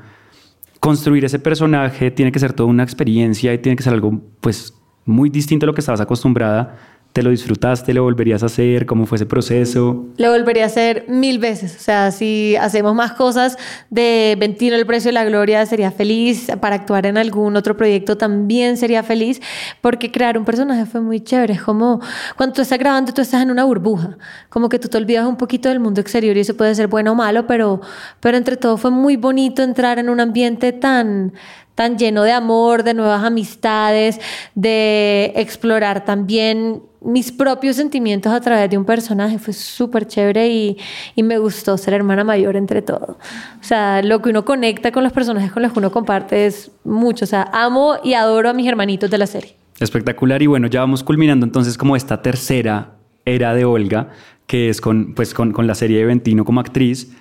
Construir ese personaje tiene que ser toda una experiencia y tiene que ser algo, pues, muy distinto a lo que estabas acostumbrada ¿Te lo disfrutaste? ¿Lo volverías a hacer? ¿Cómo fue ese proceso? Lo volvería a hacer mil veces. O sea, si hacemos más cosas de Ventino el precio de la gloria, sería feliz. Para actuar en algún otro proyecto también sería feliz. Porque crear un personaje fue muy chévere. Es como cuando tú estás grabando, tú estás en una burbuja. Como que tú te olvidas un poquito del mundo exterior y eso puede ser bueno o malo, pero, pero entre todo fue muy bonito entrar en un ambiente tan tan lleno de amor, de nuevas amistades, de explorar también mis propios sentimientos a través de un personaje. Fue súper chévere y, y, me gustó ser hermana mayor entre todo. O sea, lo que uno conecta con los personajes con los que uno comparte es mucho. O sea, amo y adoro a mis hermanitos de la serie. Espectacular. Y bueno, ya vamos culminando entonces como esta tercera era de Olga, que es con, pues, con, con la serie de Ventino como actriz.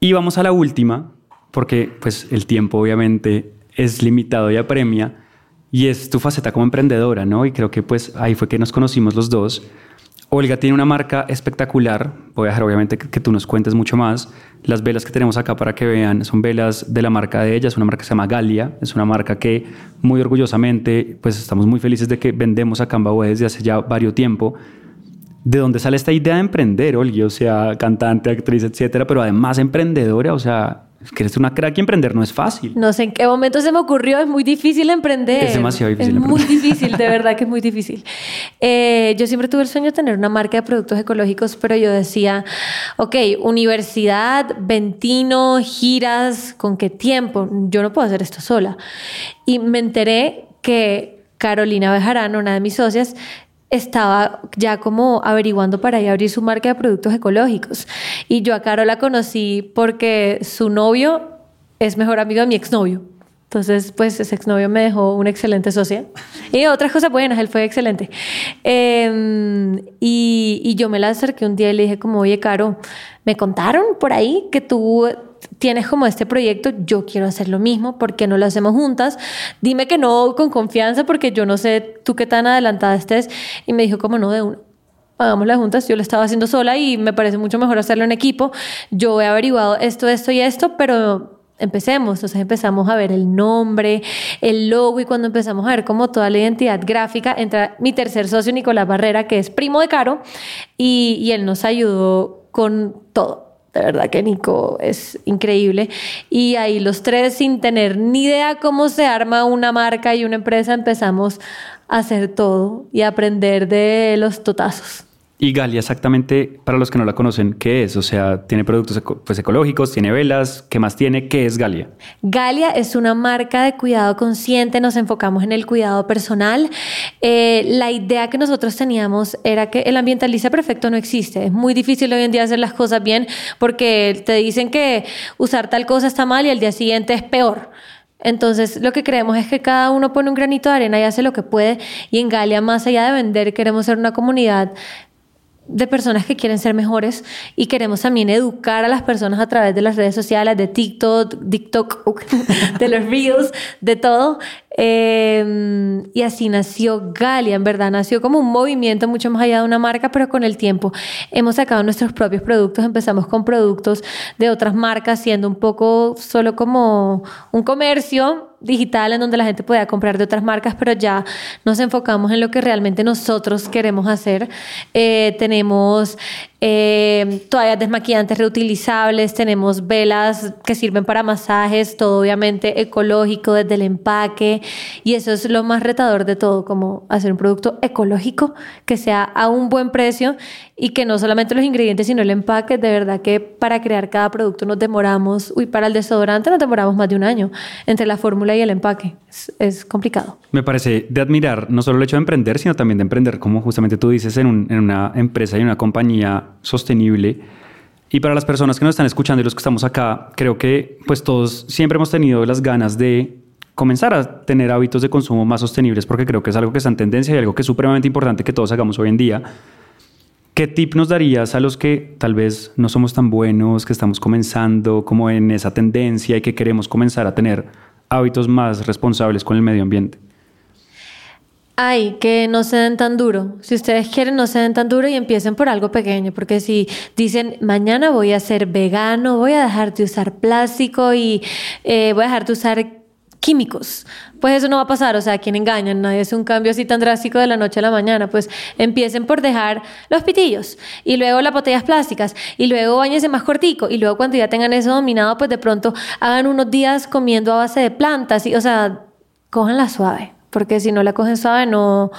Y vamos a la última, porque pues el tiempo obviamente es limitado y apremia, y es tu faceta como emprendedora, ¿no? Y creo que pues ahí fue que nos conocimos los dos. Olga tiene una marca espectacular, voy a dejar obviamente que, tú nos cuentes mucho más. Las velas que tenemos acá para que vean son velas de la marca de ella, es una marca que se llama Galia, es una marca que muy orgullosamente pues estamos muy felices de que vendemos a Canva desde hace ya varios tiempo. ¿De dónde sale esta idea de emprender, Olga? O sea, cantante, actriz, etcétera, pero además emprendedora, o sea, es que eres una crack y emprender no es fácil. No sé en qué momento se me ocurrió, es muy difícil emprender. Es demasiado difícil. Es muy difícil, de verdad que es muy difícil. Eh, yo siempre tuve el sueño de tener una marca de productos ecológicos, pero yo decía, ok, universidad, ventino, giras, ¿con qué tiempo? Yo no puedo hacer esto sola. Y me enteré que Carolina Bejarano, una de mis socias, estaba ya como averiguando para ir abrir su marca de productos ecológicos. Y yo a Caro la conocí porque su novio es mejor amigo de mi exnovio. Entonces, pues ese exnovio me dejó una excelente socia. Y otras cosas buenas, él fue excelente. Em, y, y, yo me la acerqué un día y le dije como, oye, Caro, me contaron por ahí que tú tienes como este proyecto, yo quiero hacer lo mismo, ¿por qué no lo hacemos juntas? Dime que no con confianza porque yo no sé tú qué tan adelantada estés. Y me dijo como no de una hagámosla juntas. Yo lo estaba haciendo sola y me parece mucho mejor hacerlo en equipo. Yo he averiguado esto, esto y esto, pero empecemos. Entonces empezamos a ver el nombre, el logo y cuando empezamos a ver como toda la identidad gráfica, entra mi tercer socio, Nicolás Barrera, que es primo de Caro, y, y él nos ayudó con todo. De verdad que Nico es increíble. Y ahí los tres, sin tener ni idea cómo se arma una marca y una empresa, empezamos a hacer todo y a aprender de los totazos. Y Galia, exactamente, para los que no la conocen, ¿qué es? O sea, tiene productos pues, ecológicos, tiene velas, ¿qué más tiene? ¿Qué es Galia? Galia es una marca de cuidado consciente, nos enfocamos en el cuidado personal. Eh, la idea que nosotros teníamos era que el ambientalista perfecto no existe. Es muy difícil hoy en día hacer las cosas bien porque te dicen que usar tal cosa está mal y al día siguiente es peor. Entonces, lo que creemos es que cada uno pone un granito de arena y hace lo que puede. Y en Galia, más allá de vender, queremos ser una comunidad de personas que quieren ser mejores y queremos también educar a las personas a través de las redes sociales, de TikTok, TikTok, de los Reels, de todo. Em, y así nació Galia, en verdad, nació como un movimiento mucho más allá de una marca, pero con el tiempo hemos sacado nuestros propios productos, empezamos con productos de otras marcas, siendo un poco solo como un comercio digital en donde la gente pueda comprar de otras marcas, pero ya nos enfocamos en lo que realmente nosotros queremos hacer. Eh, tenemos eh, toallas desmaquillantes reutilizables, tenemos velas que sirven para masajes, todo obviamente ecológico desde el empaque y eso es lo más retador de todo, como hacer un producto ecológico que sea a un buen precio y que no solamente los ingredientes sino el empaque, de verdad que para crear cada producto nos demoramos, uy, para el desodorante nos demoramos más de un año entre la fórmula y el empaque, es, complicado. Me parece de admirar no solo el hecho de emprender, sino también de emprender, como justamente tú dices, en, en una empresa y una compañía sostenible. Y para las personas que nos están escuchando y los que estamos acá, creo que pues todos siempre hemos tenido las ganas de comenzar a tener hábitos de consumo más sostenibles porque creo que es algo que está en tendencia y algo que es supremamente importante que todos hagamos hoy en día. ¿Qué tip nos darías a los que tal vez no somos tan buenos, que estamos comenzando como en esa tendencia y que queremos comenzar a tener hábitos más responsables con el medio ambiente? Ay, que no se den tan duro. Si ustedes quieren, no se den tan duro y empiecen por algo pequeño, porque si dicen, mañana voy a ser vegano, voy a dejar de usar plástico y eh, voy a dejar de usar químicos, pues eso no va a pasar, o sea, ¿a quién engañan? Nadie es un cambio así tan drástico de la noche a la mañana, pues empiecen por dejar los pitillos y luego las botellas plásticas y luego bañense más cortico y luego cuando ya tengan eso dominado, pues de pronto hagan unos días comiendo a base de plantas y, o sea, la suave porque si no la cogen suave no,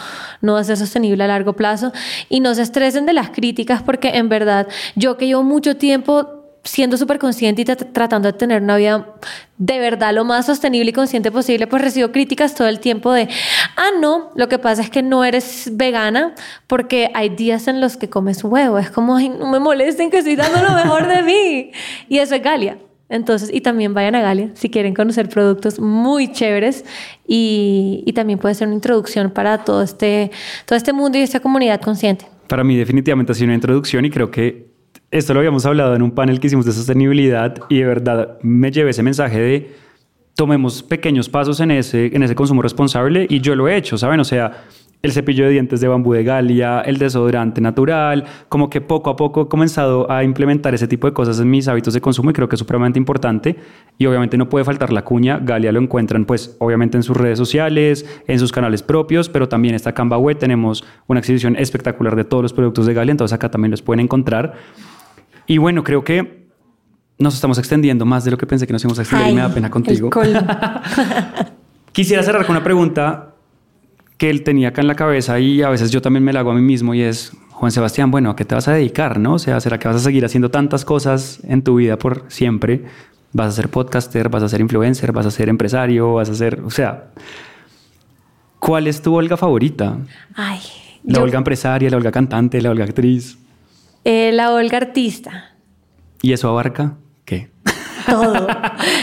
no va a ser sostenible a largo plazo. Y no se estresen de las críticas porque en verdad yo que llevo mucho tiempo siendo súper consciente y tratando de tener una vida de verdad lo más sostenible y consciente posible, pues recibo críticas todo el tiempo de, ah, no, lo que pasa es que no eres vegana porque hay días en los que comes huevo. Es como, no me molesten que estoy dando lo mejor de mí. Y eso es Galia. Entonces, y también vayan a Galia si quieren conocer productos muy chéveres y, y, también puede ser una introducción para todo este, todo este mundo y esta comunidad consciente. Para mí definitivamente ha sido una introducción y creo que esto lo habíamos hablado en un panel que hicimos de sostenibilidad y de verdad me llevé ese mensaje de tomemos pequeños pasos en ese, en ese consumo responsable y yo lo he hecho, ¿saben? O sea, el cepillo de dientes de bambú de Galia, el desodorante natural, como que poco a poco he comenzado a implementar ese tipo de cosas en mis hábitos de consumo y creo que es supremamente importante y obviamente no puede faltar la cuña, Galia lo encuentran pues obviamente en sus redes sociales, en sus canales propios, pero también está Canva Web, tenemos una exhibición espectacular de todos los productos de Galia, entonces acá también los pueden encontrar. Y bueno, creo que nos estamos extendiendo más de lo que pensé que nos íbamos a extender y me da pena contigo. Quisiera cerrar con una pregunta que él tenía acá en la cabeza y a veces yo también me la hago a mí mismo y es, Juan Sebastián, bueno, ¿a qué te vas a dedicar? ¿No? O sea, ¿será que vas a seguir haciendo tantas cosas en tu vida por siempre? ¿Vas a ser podcaster? ¿Vas a ser influencer? ¿Vas a ser empresario? ¿Vas a ser, o sea... ¿Cuál es tu Olga favorita? Ay. La yo- Olga empresaria, la Olga cantante, la Olga actriz. Eh, la Olga artista. ¿Y eso abarca qué? Todo.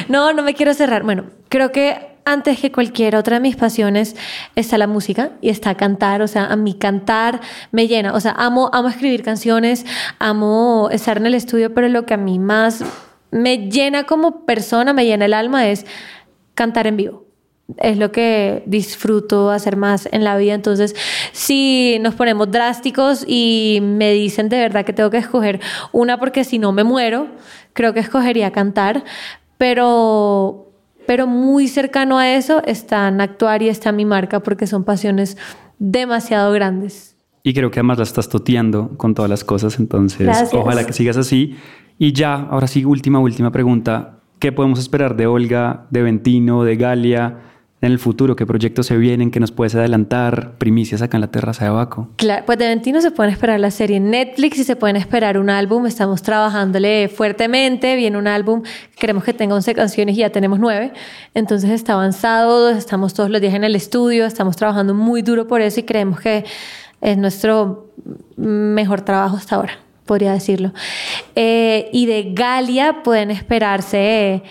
No, no me quiero cerrar. Bueno, creo que antes que cualquier otra de mis pasiones está la música y está cantar. O sea, a mí cantar me llena. O sea, amo, amo escribir canciones, amo estar en el estudio, pero lo que a mí más me llena como persona, me llena el alma es cantar en vivo. Es lo que disfruto hacer más en la vida. Entonces, si nos ponemos drásticos y me dicen de verdad que tengo que escoger una porque si no me muero, creo que escogería cantar. Pero, pero muy cercano a eso están actuar y está mi marca porque son pasiones demasiado grandes. Y creo que además la estás toteando con todas las cosas, entonces Gracias. ojalá que sigas así. Y ya, ahora sí, última, última pregunta. ¿Qué podemos esperar de Olga, de Ventino, de Galia en el futuro? ¿Qué proyectos se vienen? ¿Qué nos puedes adelantar? Primicias acá en la terraza de Baco. Claro, pues de Ventino se pueden esperar la serie en Netflix y se pueden esperar un álbum. Estamos trabajándole fuertemente. Viene un álbum, queremos que tenga 11 canciones y ya tenemos 9. Entonces está avanzado, estamos todos los días en el estudio, estamos trabajando muy duro por eso y creemos que es nuestro mejor trabajo hasta ahora, podría decirlo. Eh, y de Galia pueden esperarse.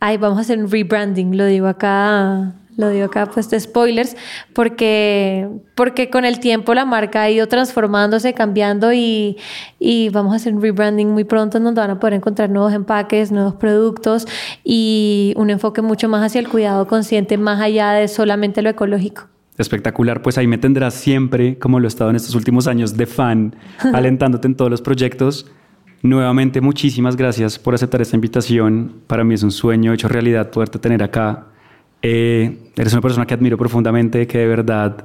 Ay, vamos a hacer un rebranding, lo digo acá, lo digo acá, pues de spoilers, porque, porque con el tiempo la marca ha ido transformándose, cambiando y, y vamos a hacer un rebranding muy pronto en donde van a poder encontrar nuevos empaques, nuevos productos y un enfoque mucho más hacia el cuidado consciente, más allá de solamente lo ecológico. Espectacular, pues ahí me tendrás siempre, como lo he estado en estos últimos años, de fan, alentándote en todos los proyectos. Nuevamente, muchísimas gracias por aceptar esta invitación. Para mí es un sueño hecho realidad poderte tener acá. Eh, eres una persona que admiro profundamente, que de verdad,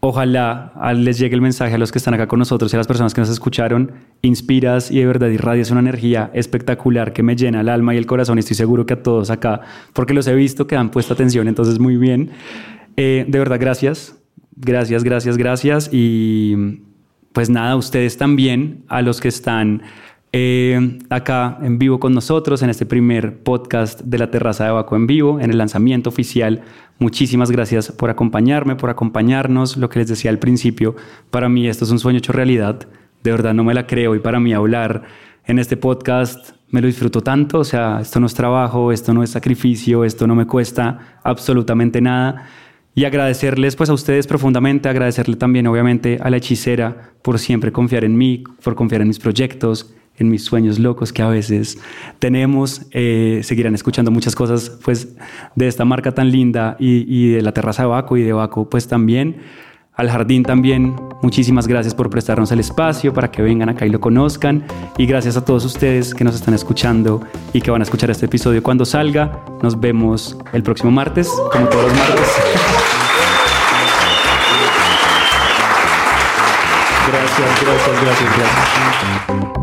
ojalá les llegue el mensaje a los que están acá con nosotros y a las personas que nos escucharon. Inspiras y de verdad irradias una energía espectacular que me llena el alma y el corazón. Y estoy seguro que a todos acá, porque los he visto que han puesto atención, entonces muy bien. Eh, de verdad, gracias. Gracias, gracias, gracias. Y pues nada, ustedes también, a los que están eh, acá en vivo con nosotros en este primer podcast de la Terraza de Baco en vivo, en el lanzamiento oficial. Muchísimas gracias por acompañarme, por acompañarnos. Lo que les decía al principio, para mí esto es un sueño hecho realidad. De verdad no me la creo y para mí hablar en este podcast me lo disfruto tanto. O sea, esto no es trabajo, esto no es sacrificio, esto no me cuesta absolutamente nada. Y agradecerles pues a ustedes profundamente, agradecerle también obviamente a la hechicera por siempre confiar en mí, por confiar en mis proyectos, en mis sueños locos que a veces tenemos. Eh, seguirán escuchando muchas cosas pues de esta marca tan linda y, de la terraza de Baco y de Baco pues también. Al jardín también, muchísimas gracias por prestarnos el espacio para que vengan acá y lo conozcan. Y gracias a todos ustedes que nos están escuchando y que van a escuchar este episodio cuando salga. Nos vemos el próximo martes, como todos los martes. Gracias, gracias, gracias, gracias.